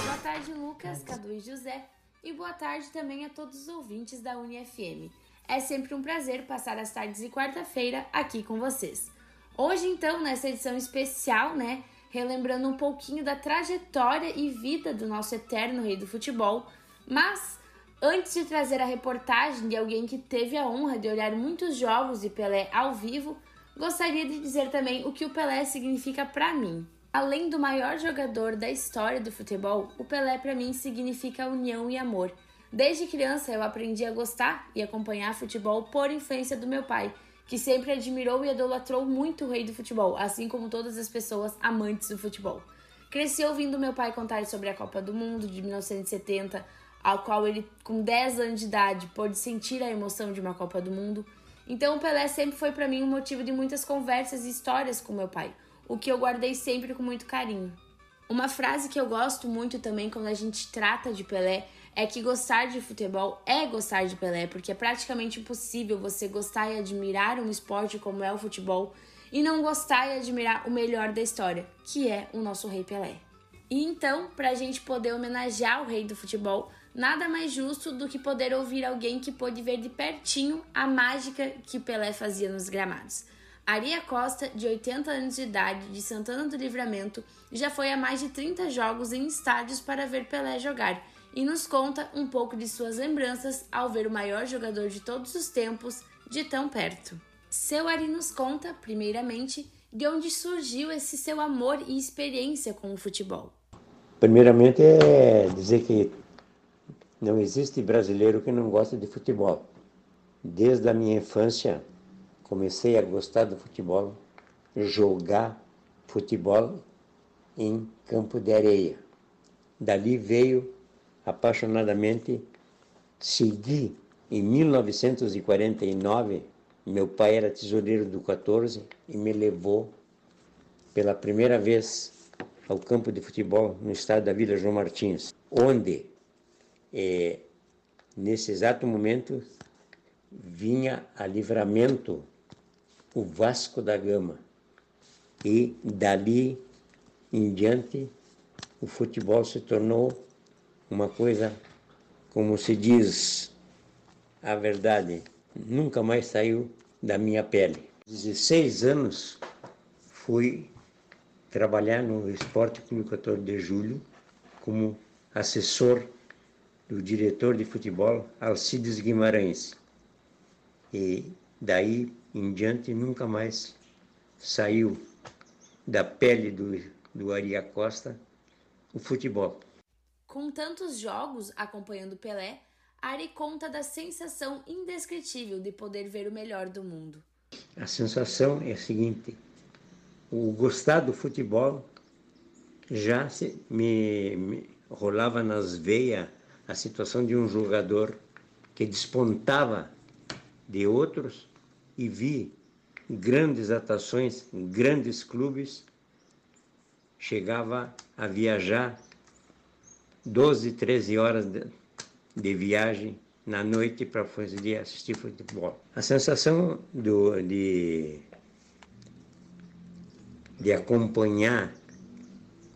Boa tarde, Lucas, Cadu e José. E boa tarde também a todos os ouvintes da UniFM. É sempre um prazer passar as tardes de quarta-feira aqui com vocês. Hoje, então, nessa edição especial, né, relembrando um pouquinho da trajetória e vida do nosso eterno rei do futebol, mas antes de trazer a reportagem de alguém que teve a honra de olhar muitos jogos de Pelé ao vivo, Gostaria de dizer também o que o Pelé significa para mim. Além do maior jogador da história do futebol, o Pelé para mim significa união e amor. Desde criança eu aprendi a gostar e acompanhar futebol por influência do meu pai, que sempre admirou e idolatrou muito o rei do futebol, assim como todas as pessoas amantes do futebol. Cresci ouvindo meu pai contar sobre a Copa do Mundo de 1970, ao qual ele, com 10 anos de idade, pôde sentir a emoção de uma Copa do Mundo. Então o Pelé sempre foi para mim um motivo de muitas conversas e histórias com meu pai, o que eu guardei sempre com muito carinho. Uma frase que eu gosto muito também quando a gente trata de Pelé é que gostar de futebol é gostar de Pelé, porque é praticamente impossível você gostar e admirar um esporte como é o futebol e não gostar e admirar o melhor da história, que é o nosso Rei Pelé. E então, para a gente poder homenagear o rei do futebol, nada mais justo do que poder ouvir alguém que pôde ver de pertinho a mágica que Pelé fazia nos gramados. Aria Costa, de 80 anos de idade, de Santana do Livramento, já foi a mais de 30 jogos em estádios para ver Pelé jogar e nos conta um pouco de suas lembranças ao ver o maior jogador de todos os tempos de tão perto. Seu Ari nos conta, primeiramente, de onde surgiu esse seu amor e experiência com o futebol. Primeiramente é dizer que não existe brasileiro que não goste de futebol. Desde a minha infância, comecei a gostar do futebol, jogar futebol em campo de areia. Dali veio apaixonadamente seguir em 1949. Meu pai era tesoureiro do 14 e me levou pela primeira vez ao campo de futebol no estado da Vila João Martins, onde, é, nesse exato momento, vinha a livramento o Vasco da Gama. E dali em diante, o futebol se tornou uma coisa, como se diz a verdade, nunca mais saiu da minha pele. 16 anos fui trabalhar no Esporte Clube 14 de Julho como assessor do diretor de futebol Alcides Guimarães. E daí em diante nunca mais saiu da pele do, do Ari Acosta o futebol. Com tantos jogos acompanhando Pelé, Ari conta da sensação indescritível de poder ver o melhor do mundo. A sensação é a seguinte: o gostar do futebol já se, me, me rolava nas veias a situação de um jogador que despontava de outros e vi grandes atuações, grandes clubes, chegava a viajar 12, 13 horas de, de viagem na noite para fazer assistir futebol. A sensação do, de, de acompanhar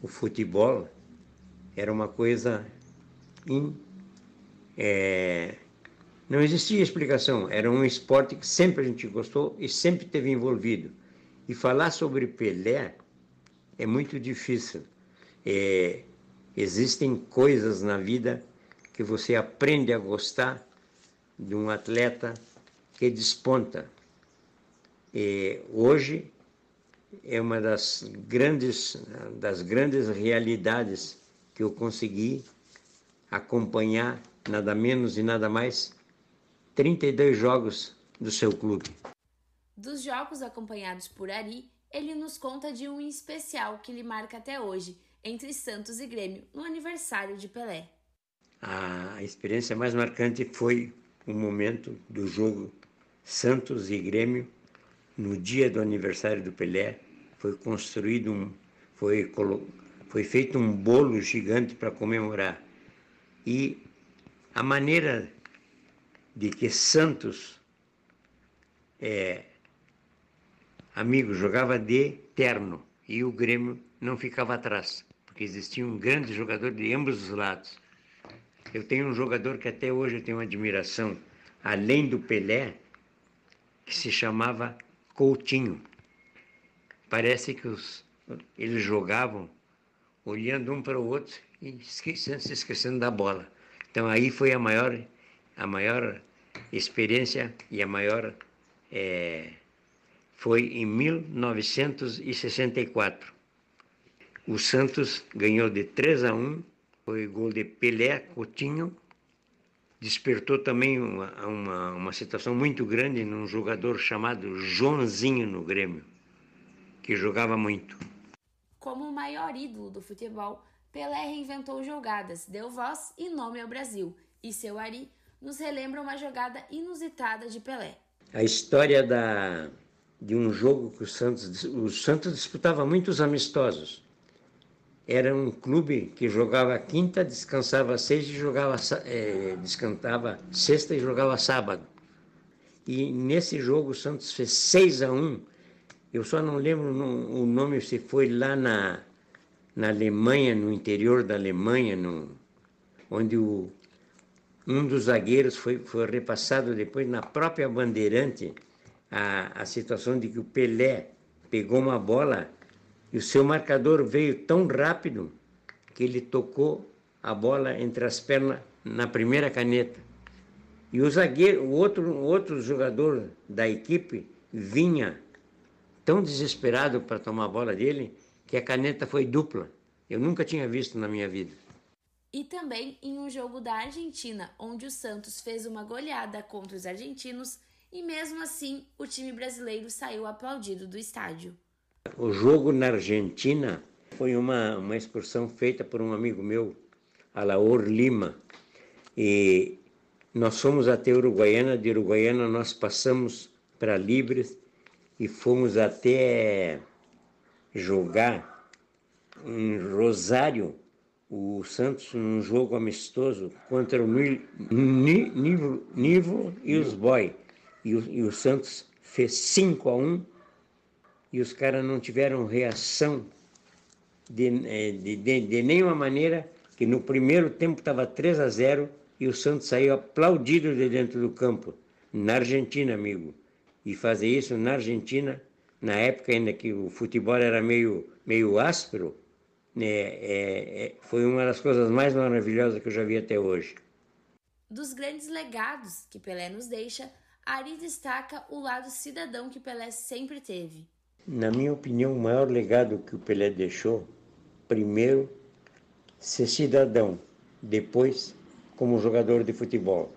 o futebol era uma coisa in, é, não existia explicação, era um esporte que sempre a gente gostou e sempre teve envolvido. E falar sobre Pelé é muito difícil. É, existem coisas na vida que você aprende a gostar de um atleta que desponta. E hoje é uma das grandes, das grandes realidades que eu consegui acompanhar, nada menos e nada mais, 32 jogos do seu clube. Dos jogos acompanhados por Ari, ele nos conta de um especial que lhe marca até hoje, entre Santos e Grêmio, no aniversário de Pelé. A experiência mais marcante foi o momento do jogo Santos e Grêmio, no dia do aniversário do Pelé. Foi construído um, foi, foi feito um bolo gigante para comemorar. E a maneira de que Santos, é, amigo, jogava de terno e o Grêmio não ficava atrás, porque existia um grande jogador de ambos os lados. Eu tenho um jogador que até hoje eu tenho uma admiração, além do Pelé, que se chamava Coutinho. Parece que os, eles jogavam olhando um para o outro e esquecendo, se esquecendo da bola. Então aí foi a maior a maior experiência e a maior é, foi em 1964. O Santos ganhou de 3 a 1, foi gol de Pelé, Coutinho, despertou também uma, uma, uma situação muito grande num jogador chamado Joãozinho no Grêmio, que jogava muito. Como o maior ídolo do futebol, Pelé reinventou jogadas, deu voz e nome ao Brasil, e seu Ari nos relembra uma jogada inusitada de Pelé. A história da, de um jogo que o Santos, o Santos disputava muitos amistosos. Era um clube que jogava quinta, descansava sexta e jogava é, sexta e jogava sábado. E nesse jogo o Santos fez 6 a 1. Eu só não lembro o nome se foi lá na, na Alemanha, no interior da Alemanha, no, onde o um dos zagueiros foi, foi repassado depois na própria Bandeirante a, a situação de que o Pelé pegou uma bola e o seu marcador veio tão rápido que ele tocou a bola entre as pernas na primeira caneta. E o zagueiro, o outro, o outro jogador da equipe vinha tão desesperado para tomar a bola dele que a caneta foi dupla. Eu nunca tinha visto na minha vida e também em um jogo da Argentina, onde o Santos fez uma goleada contra os argentinos e mesmo assim o time brasileiro saiu aplaudido do estádio. O jogo na Argentina foi uma, uma excursão feita por um amigo meu, Alaor Lima, e nós fomos até Uruguaiana, de Uruguaiana nós passamos para Libres e fomos até jogar em Rosário, o Santos num jogo amistoso contra o Nivo e os Boy. E o, e o Santos fez 5 a 1 e os caras não tiveram reação de, eh, de, de, de nenhuma maneira, que no primeiro tempo estava 3 a 0 e o Santos saiu aplaudido de dentro do campo, na Argentina, amigo. E fazer isso na Argentina, na época ainda que o futebol era meio, meio áspero, né, é, é, foi uma das coisas mais maravilhosas que eu já vi até hoje. Dos grandes legados que Pelé nos deixa, Ari destaca o lado cidadão que Pelé sempre teve. Na minha opinião, o maior legado que o Pelé deixou, primeiro, ser cidadão, depois, como jogador de futebol.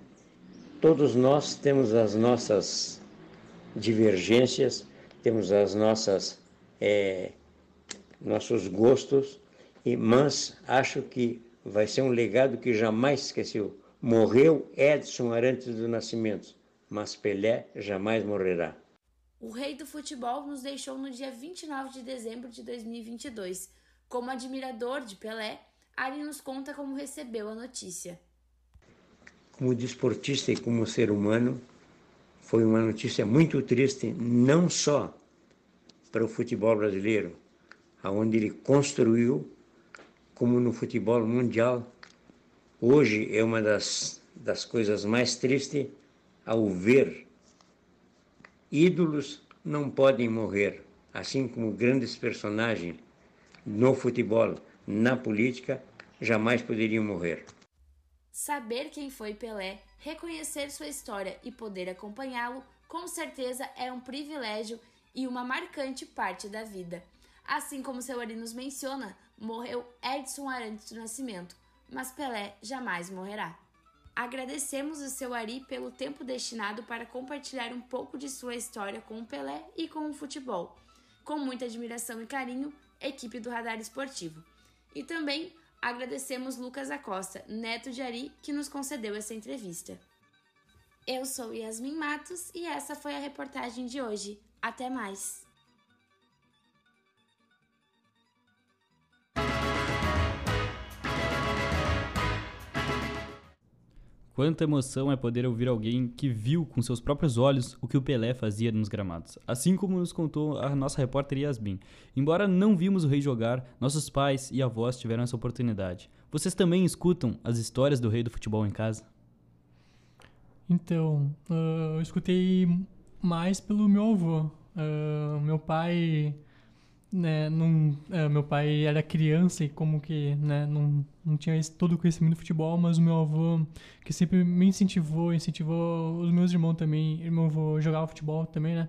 Todos nós temos as nossas divergências, temos as nossas é, nossos gostos, mas acho que vai ser um legado que jamais esqueceu. Morreu Edson Arantes do Nascimento, mas Pelé jamais morrerá. O rei do futebol nos deixou no dia 29 de dezembro de 2022. Como admirador de Pelé, Ari nos conta como recebeu a notícia. Como desportista e como ser humano, foi uma notícia muito triste, não só para o futebol brasileiro, aonde ele construiu como no futebol mundial. Hoje é uma das, das coisas mais tristes ao ver ídolos não podem morrer, assim como grandes personagens no futebol, na política, jamais poderiam morrer. Saber quem foi Pelé, reconhecer sua história e poder acompanhá-lo, com certeza é um privilégio e uma marcante parte da vida. Assim como seu Ari nos menciona, morreu Edson Arantes do Nascimento, mas Pelé jamais morrerá. Agradecemos o seu Ari pelo tempo destinado para compartilhar um pouco de sua história com o Pelé e com o futebol. Com muita admiração e carinho, equipe do Radar Esportivo. E também agradecemos Lucas Acosta, neto de Ari, que nos concedeu essa entrevista. Eu sou Yasmin Matos e essa foi a reportagem de hoje. Até mais! Quanta emoção é poder ouvir alguém que viu com seus próprios olhos o que o Pelé fazia nos gramados, assim como nos contou a nossa repórter Yasmin. Embora não vimos o rei jogar, nossos pais e avós tiveram essa oportunidade. Vocês também escutam as histórias do rei do futebol em casa? Então, uh, eu escutei mais pelo meu avô. Uh, meu pai né, é, meu pai era criança e como que, né, não, não tinha esse, todo o conhecimento do futebol, mas o meu avô, que sempre me incentivou, incentivou os meus irmãos também, meu avô jogava futebol também, né,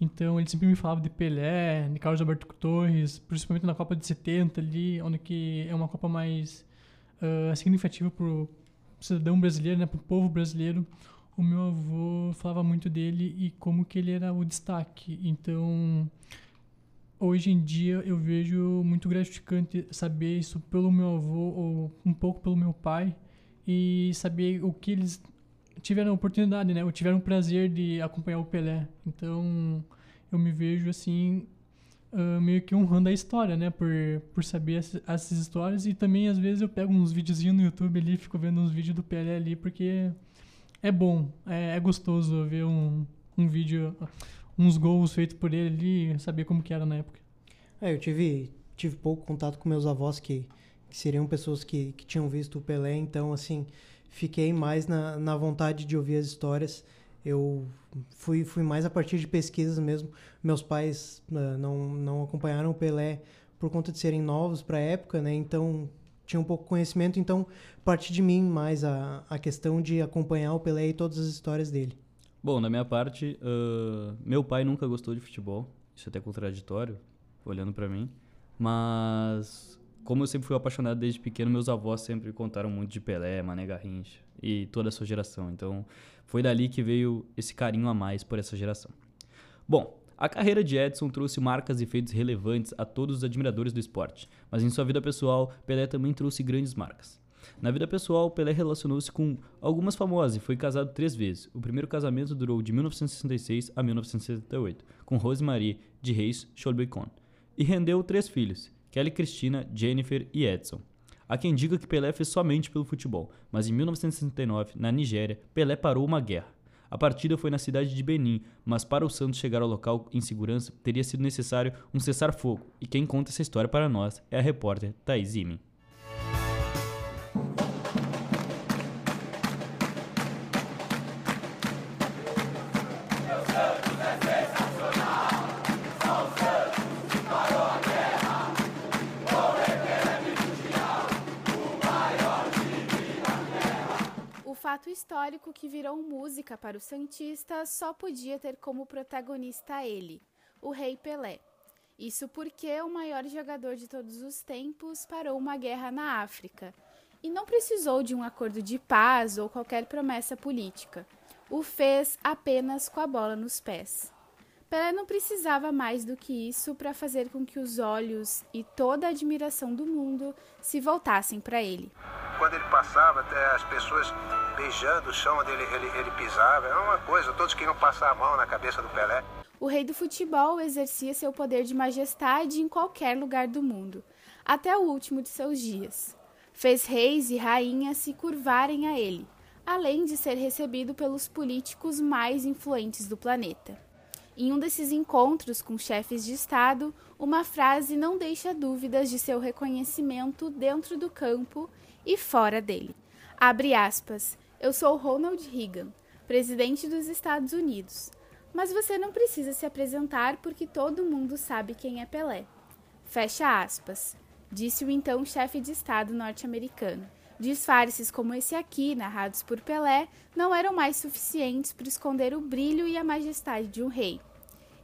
então ele sempre me falava de Pelé, de Carlos Alberto Torres, principalmente na Copa de 70 ali, onde que é uma Copa mais uh, significativa para o cidadão brasileiro, né, para o povo brasileiro, o meu avô falava muito dele e como que ele era o destaque, então hoje em dia eu vejo muito gratificante saber isso pelo meu avô ou um pouco pelo meu pai e saber o que eles tiveram oportunidade, né? Ou tiveram o prazer de acompanhar o Pelé. Então eu me vejo assim uh, meio que honrando a história, né? Por, por saber essas, essas histórias e também às vezes eu pego uns videozinhos no YouTube ali, fico vendo uns vídeos do Pelé ali porque é bom, é, é gostoso ver um, um vídeo uns gols feitos por ele ali, saber como que era na época. É, eu tive, tive pouco contato com meus avós, que, que seriam pessoas que, que tinham visto o Pelé, então, assim, fiquei mais na, na vontade de ouvir as histórias. Eu fui, fui mais a partir de pesquisas mesmo. Meus pais uh, não, não acompanharam o Pelé por conta de serem novos para a época, né? Então, tinha um pouco conhecimento, então parte de mim mais a, a questão de acompanhar o Pelé e todas as histórias dele. Bom, da minha parte, uh, meu pai nunca gostou de futebol, isso é até contraditório, olhando para mim, mas como eu sempre fui apaixonado desde pequeno, meus avós sempre contaram muito de Pelé, Mané Garrincha e toda a sua geração, então foi dali que veio esse carinho a mais por essa geração. Bom, a carreira de Edson trouxe marcas e feitos relevantes a todos os admiradores do esporte, mas em sua vida pessoal, Pelé também trouxe grandes marcas. Na vida pessoal, Pelé relacionou-se com algumas famosas e foi casado três vezes. O primeiro casamento durou de 1966 a 1978, com Rosemarie de Reis Cholbecon, e rendeu três filhos, Kelly Cristina, Jennifer e Edson. Há quem diga que Pelé fez somente pelo futebol, mas em 1969, na Nigéria, Pelé parou uma guerra. A partida foi na cidade de Benin, mas para o Santos chegar ao local em segurança teria sido necessário um cessar-fogo, e quem conta essa história para nós é a repórter Thaís Imin. Fato histórico que virou música para o Santista só podia ter como protagonista ele, o Rei Pelé. Isso porque o maior jogador de todos os tempos parou uma guerra na África e não precisou de um acordo de paz ou qualquer promessa política. O fez apenas com a bola nos pés. Pelé não precisava mais do que isso para fazer com que os olhos e toda a admiração do mundo se voltassem para ele. Quando ele passava, até as pessoas beijando o chão onde ele, ele, ele pisava, era uma coisa, todos queriam passar a mão na cabeça do Pelé. O rei do futebol exercia seu poder de majestade em qualquer lugar do mundo, até o último de seus dias. Fez reis e rainhas se curvarem a ele, além de ser recebido pelos políticos mais influentes do planeta. Em um desses encontros com chefes de Estado, uma frase não deixa dúvidas de seu reconhecimento dentro do campo e fora dele. Abre aspas. Eu sou Ronald Reagan, presidente dos Estados Unidos. Mas você não precisa se apresentar porque todo mundo sabe quem é Pelé. Fecha aspas, disse o então chefe de Estado norte-americano. Disfarces como esse aqui, narrados por Pelé, não eram mais suficientes para esconder o brilho e a majestade de um rei.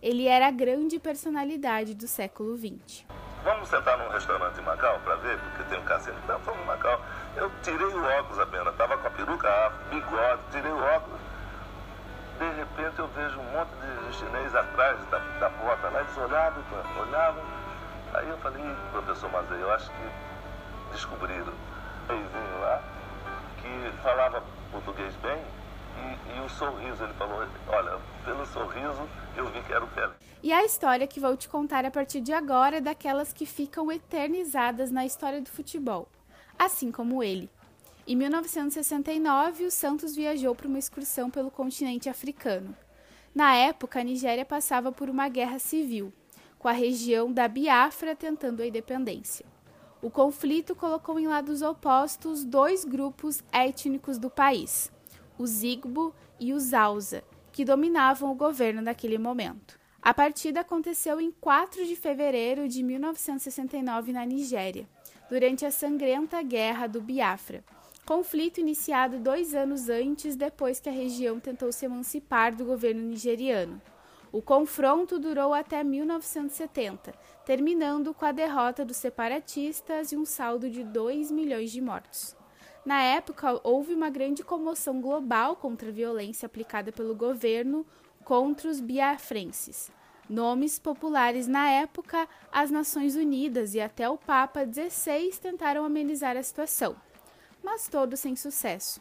Ele era a grande personalidade do século XX. Vamos sentar num restaurante em Macau para ver, porque tem um cassino. Então, fomos em Macau. Eu tirei o óculos apenas, estava com a peruca, bigode, tirei o óculos. De repente eu vejo um monte de chinês atrás da, da porta lá, eles olhavam, olhavam. Aí eu falei, professor Mazei, eu acho que descobriram lá, que falava português bem, e, e, o sorriso, ele falou, olha, pelo sorriso eu vi que era o Pelé. E a história que vou te contar a partir de agora é daquelas que ficam eternizadas na história do futebol, assim como ele. Em 1969, o Santos viajou para uma excursão pelo continente africano. Na época, a Nigéria passava por uma guerra civil, com a região da Biafra tentando a independência. O conflito colocou em lados opostos dois grupos étnicos do país, os Igbo e os Hausa, que dominavam o governo naquele momento. A partida aconteceu em 4 de fevereiro de 1969 na Nigéria, durante a sangrenta Guerra do Biafra, conflito iniciado dois anos antes depois que a região tentou se emancipar do governo nigeriano. O confronto durou até 1970, terminando com a derrota dos separatistas e um saldo de 2 milhões de mortos. Na época, houve uma grande comoção global contra a violência aplicada pelo governo contra os biafrenses. Nomes populares na época, as Nações Unidas e até o Papa XVI tentaram amenizar a situação, mas todos sem sucesso,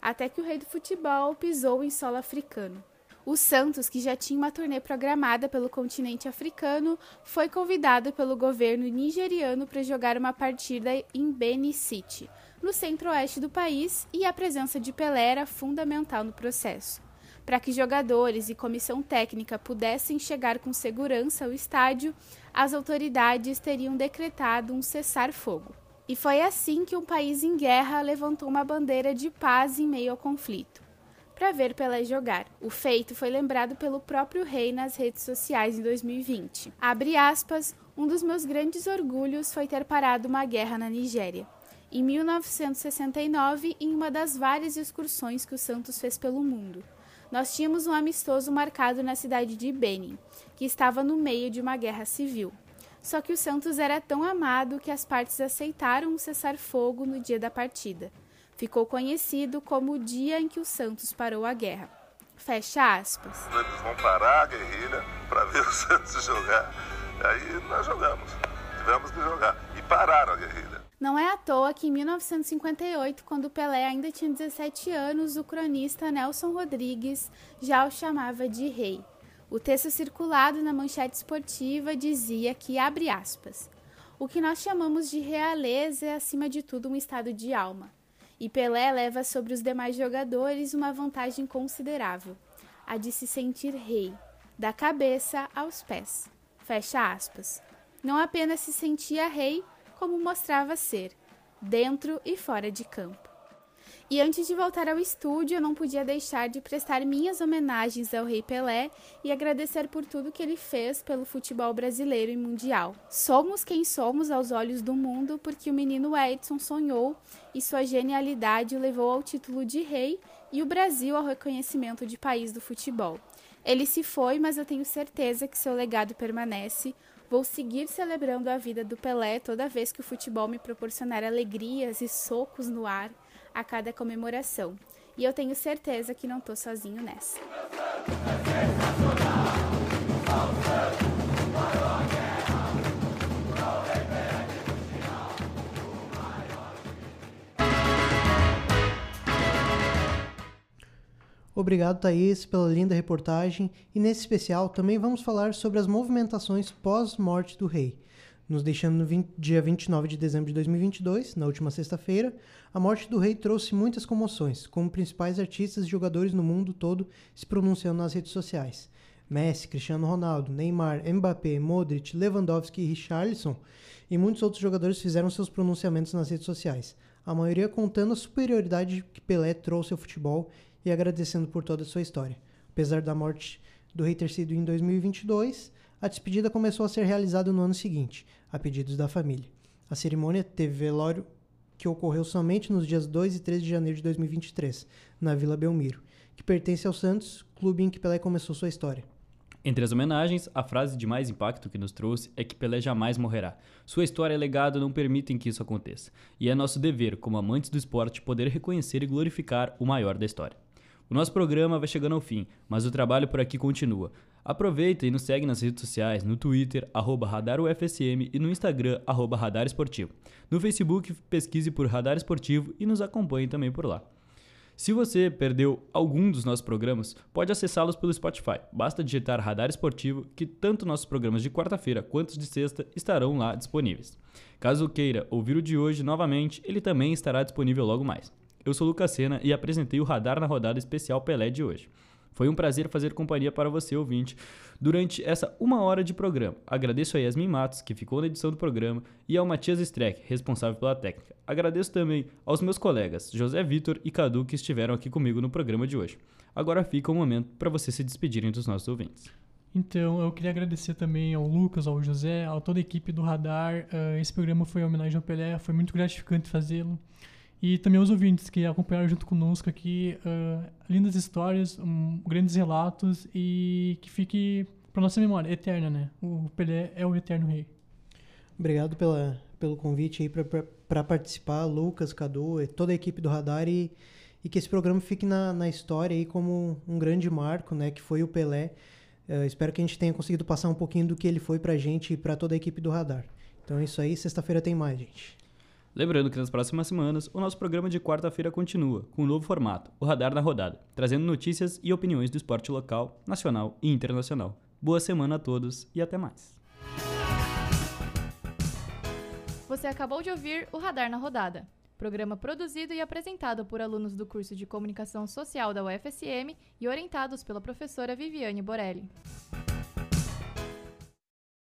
até que o rei do futebol pisou em solo africano. O Santos, que já tinha uma turnê programada pelo continente africano, foi convidado pelo governo nigeriano para jogar uma partida em Benin City, no centro-oeste do país, e a presença de Pelé era fundamental no processo. Para que jogadores e comissão técnica pudessem chegar com segurança ao estádio, as autoridades teriam decretado um cessar-fogo. E foi assim que um país em guerra levantou uma bandeira de paz em meio ao conflito para ver Pelé jogar. O feito foi lembrado pelo próprio rei nas redes sociais em 2020. Abre aspas, um dos meus grandes orgulhos foi ter parado uma guerra na Nigéria. Em 1969, em uma das várias excursões que o Santos fez pelo mundo. Nós tínhamos um amistoso marcado na cidade de Benin, que estava no meio de uma guerra civil. Só que o Santos era tão amado que as partes aceitaram um cessar-fogo no dia da partida ficou conhecido como o dia em que o Santos parou a guerra. Fecha aspas. Eles vão parar a guerrilha para ver o Santos jogar. Aí nós jogamos. Tivemos que jogar. E pararam a guerrilha. Não é à toa que em 1958, quando Pelé ainda tinha 17 anos, o cronista Nelson Rodrigues já o chamava de rei. O texto circulado na manchete esportiva dizia que, abre aspas, O que nós chamamos de realeza é, acima de tudo, um estado de alma. E Pelé leva sobre os demais jogadores uma vantagem considerável, a de se sentir rei, da cabeça aos pés. Fecha aspas. Não apenas se sentia rei, como mostrava ser, dentro e fora de campo. E antes de voltar ao estúdio, eu não podia deixar de prestar minhas homenagens ao Rei Pelé e agradecer por tudo que ele fez pelo futebol brasileiro e mundial. Somos quem somos aos olhos do mundo porque o menino Edson sonhou e sua genialidade o levou ao título de rei e o Brasil ao reconhecimento de país do futebol. Ele se foi, mas eu tenho certeza que seu legado permanece. Vou seguir celebrando a vida do Pelé toda vez que o futebol me proporcionar alegrias e socos no ar a cada comemoração. E eu tenho certeza que não estou sozinho nessa. Obrigado, Thaís, pela linda reportagem. E nesse especial também vamos falar sobre as movimentações pós-morte do rei nos deixando no 20, dia 29 de dezembro de 2022, na última sexta-feira, a morte do rei trouxe muitas comoções, com principais artistas e jogadores no mundo todo se pronunciando nas redes sociais. Messi, Cristiano Ronaldo, Neymar, Mbappé, Modric, Lewandowski e Richarlison e muitos outros jogadores fizeram seus pronunciamentos nas redes sociais, a maioria contando a superioridade que Pelé trouxe ao futebol e agradecendo por toda a sua história. Apesar da morte do rei ter sido em 2022, a despedida começou a ser realizada no ano seguinte, a pedidos da família. A cerimônia teve velório que ocorreu somente nos dias 2 e 3 de janeiro de 2023, na Vila Belmiro, que pertence ao Santos, clube em que Pelé começou sua história. Entre as homenagens, a frase de mais impacto que nos trouxe é que Pelé jamais morrerá. Sua história e legado não permitem que isso aconteça, e é nosso dever, como amantes do esporte, poder reconhecer e glorificar o maior da história. O nosso programa vai chegando ao fim, mas o trabalho por aqui continua. Aproveita e nos segue nas redes sociais, no Twitter, arroba RadarUFSM e no Instagram, arroba Radar Esportivo. No Facebook, pesquise por Radar Esportivo e nos acompanhe também por lá. Se você perdeu algum dos nossos programas, pode acessá-los pelo Spotify. Basta digitar Radar Esportivo, que tanto nossos programas de quarta-feira quanto de sexta estarão lá disponíveis. Caso queira ouvir o de hoje novamente, ele também estará disponível logo mais. Eu sou Lucas Sena e apresentei o Radar na rodada especial Pelé de hoje. Foi um prazer fazer companhia para você, ouvinte, durante essa uma hora de programa. Agradeço a Yasmin Matos, que ficou na edição do programa, e ao Matias Streck, responsável pela técnica. Agradeço também aos meus colegas José Vitor e Cadu, que estiveram aqui comigo no programa de hoje. Agora fica um momento para vocês se despedirem dos nossos ouvintes. Então, eu queria agradecer também ao Lucas, ao José, a toda a equipe do Radar. Uh, esse programa foi uma homenagem ao Pelé, foi muito gratificante fazê-lo. E também os ouvintes que acompanharam junto conosco aqui uh, lindas histórias, um, grandes relatos e que fique para nossa memória eterna, né? O Pelé é o eterno rei. Obrigado pela, pelo convite aí para participar, Lucas, Cadu, toda a equipe do Radar e, e que esse programa fique na, na história aí como um grande marco, né? Que foi o Pelé. Uh, espero que a gente tenha conseguido passar um pouquinho do que ele foi para a gente e para toda a equipe do Radar. Então é isso aí, sexta-feira tem mais, gente. Lembrando que nas próximas semanas, o nosso programa de quarta-feira continua, com um novo formato, o Radar na Rodada, trazendo notícias e opiniões do esporte local, nacional e internacional. Boa semana a todos e até mais. Você acabou de ouvir o Radar na Rodada, programa produzido e apresentado por alunos do curso de Comunicação Social da UFSM e orientados pela professora Viviane Borelli.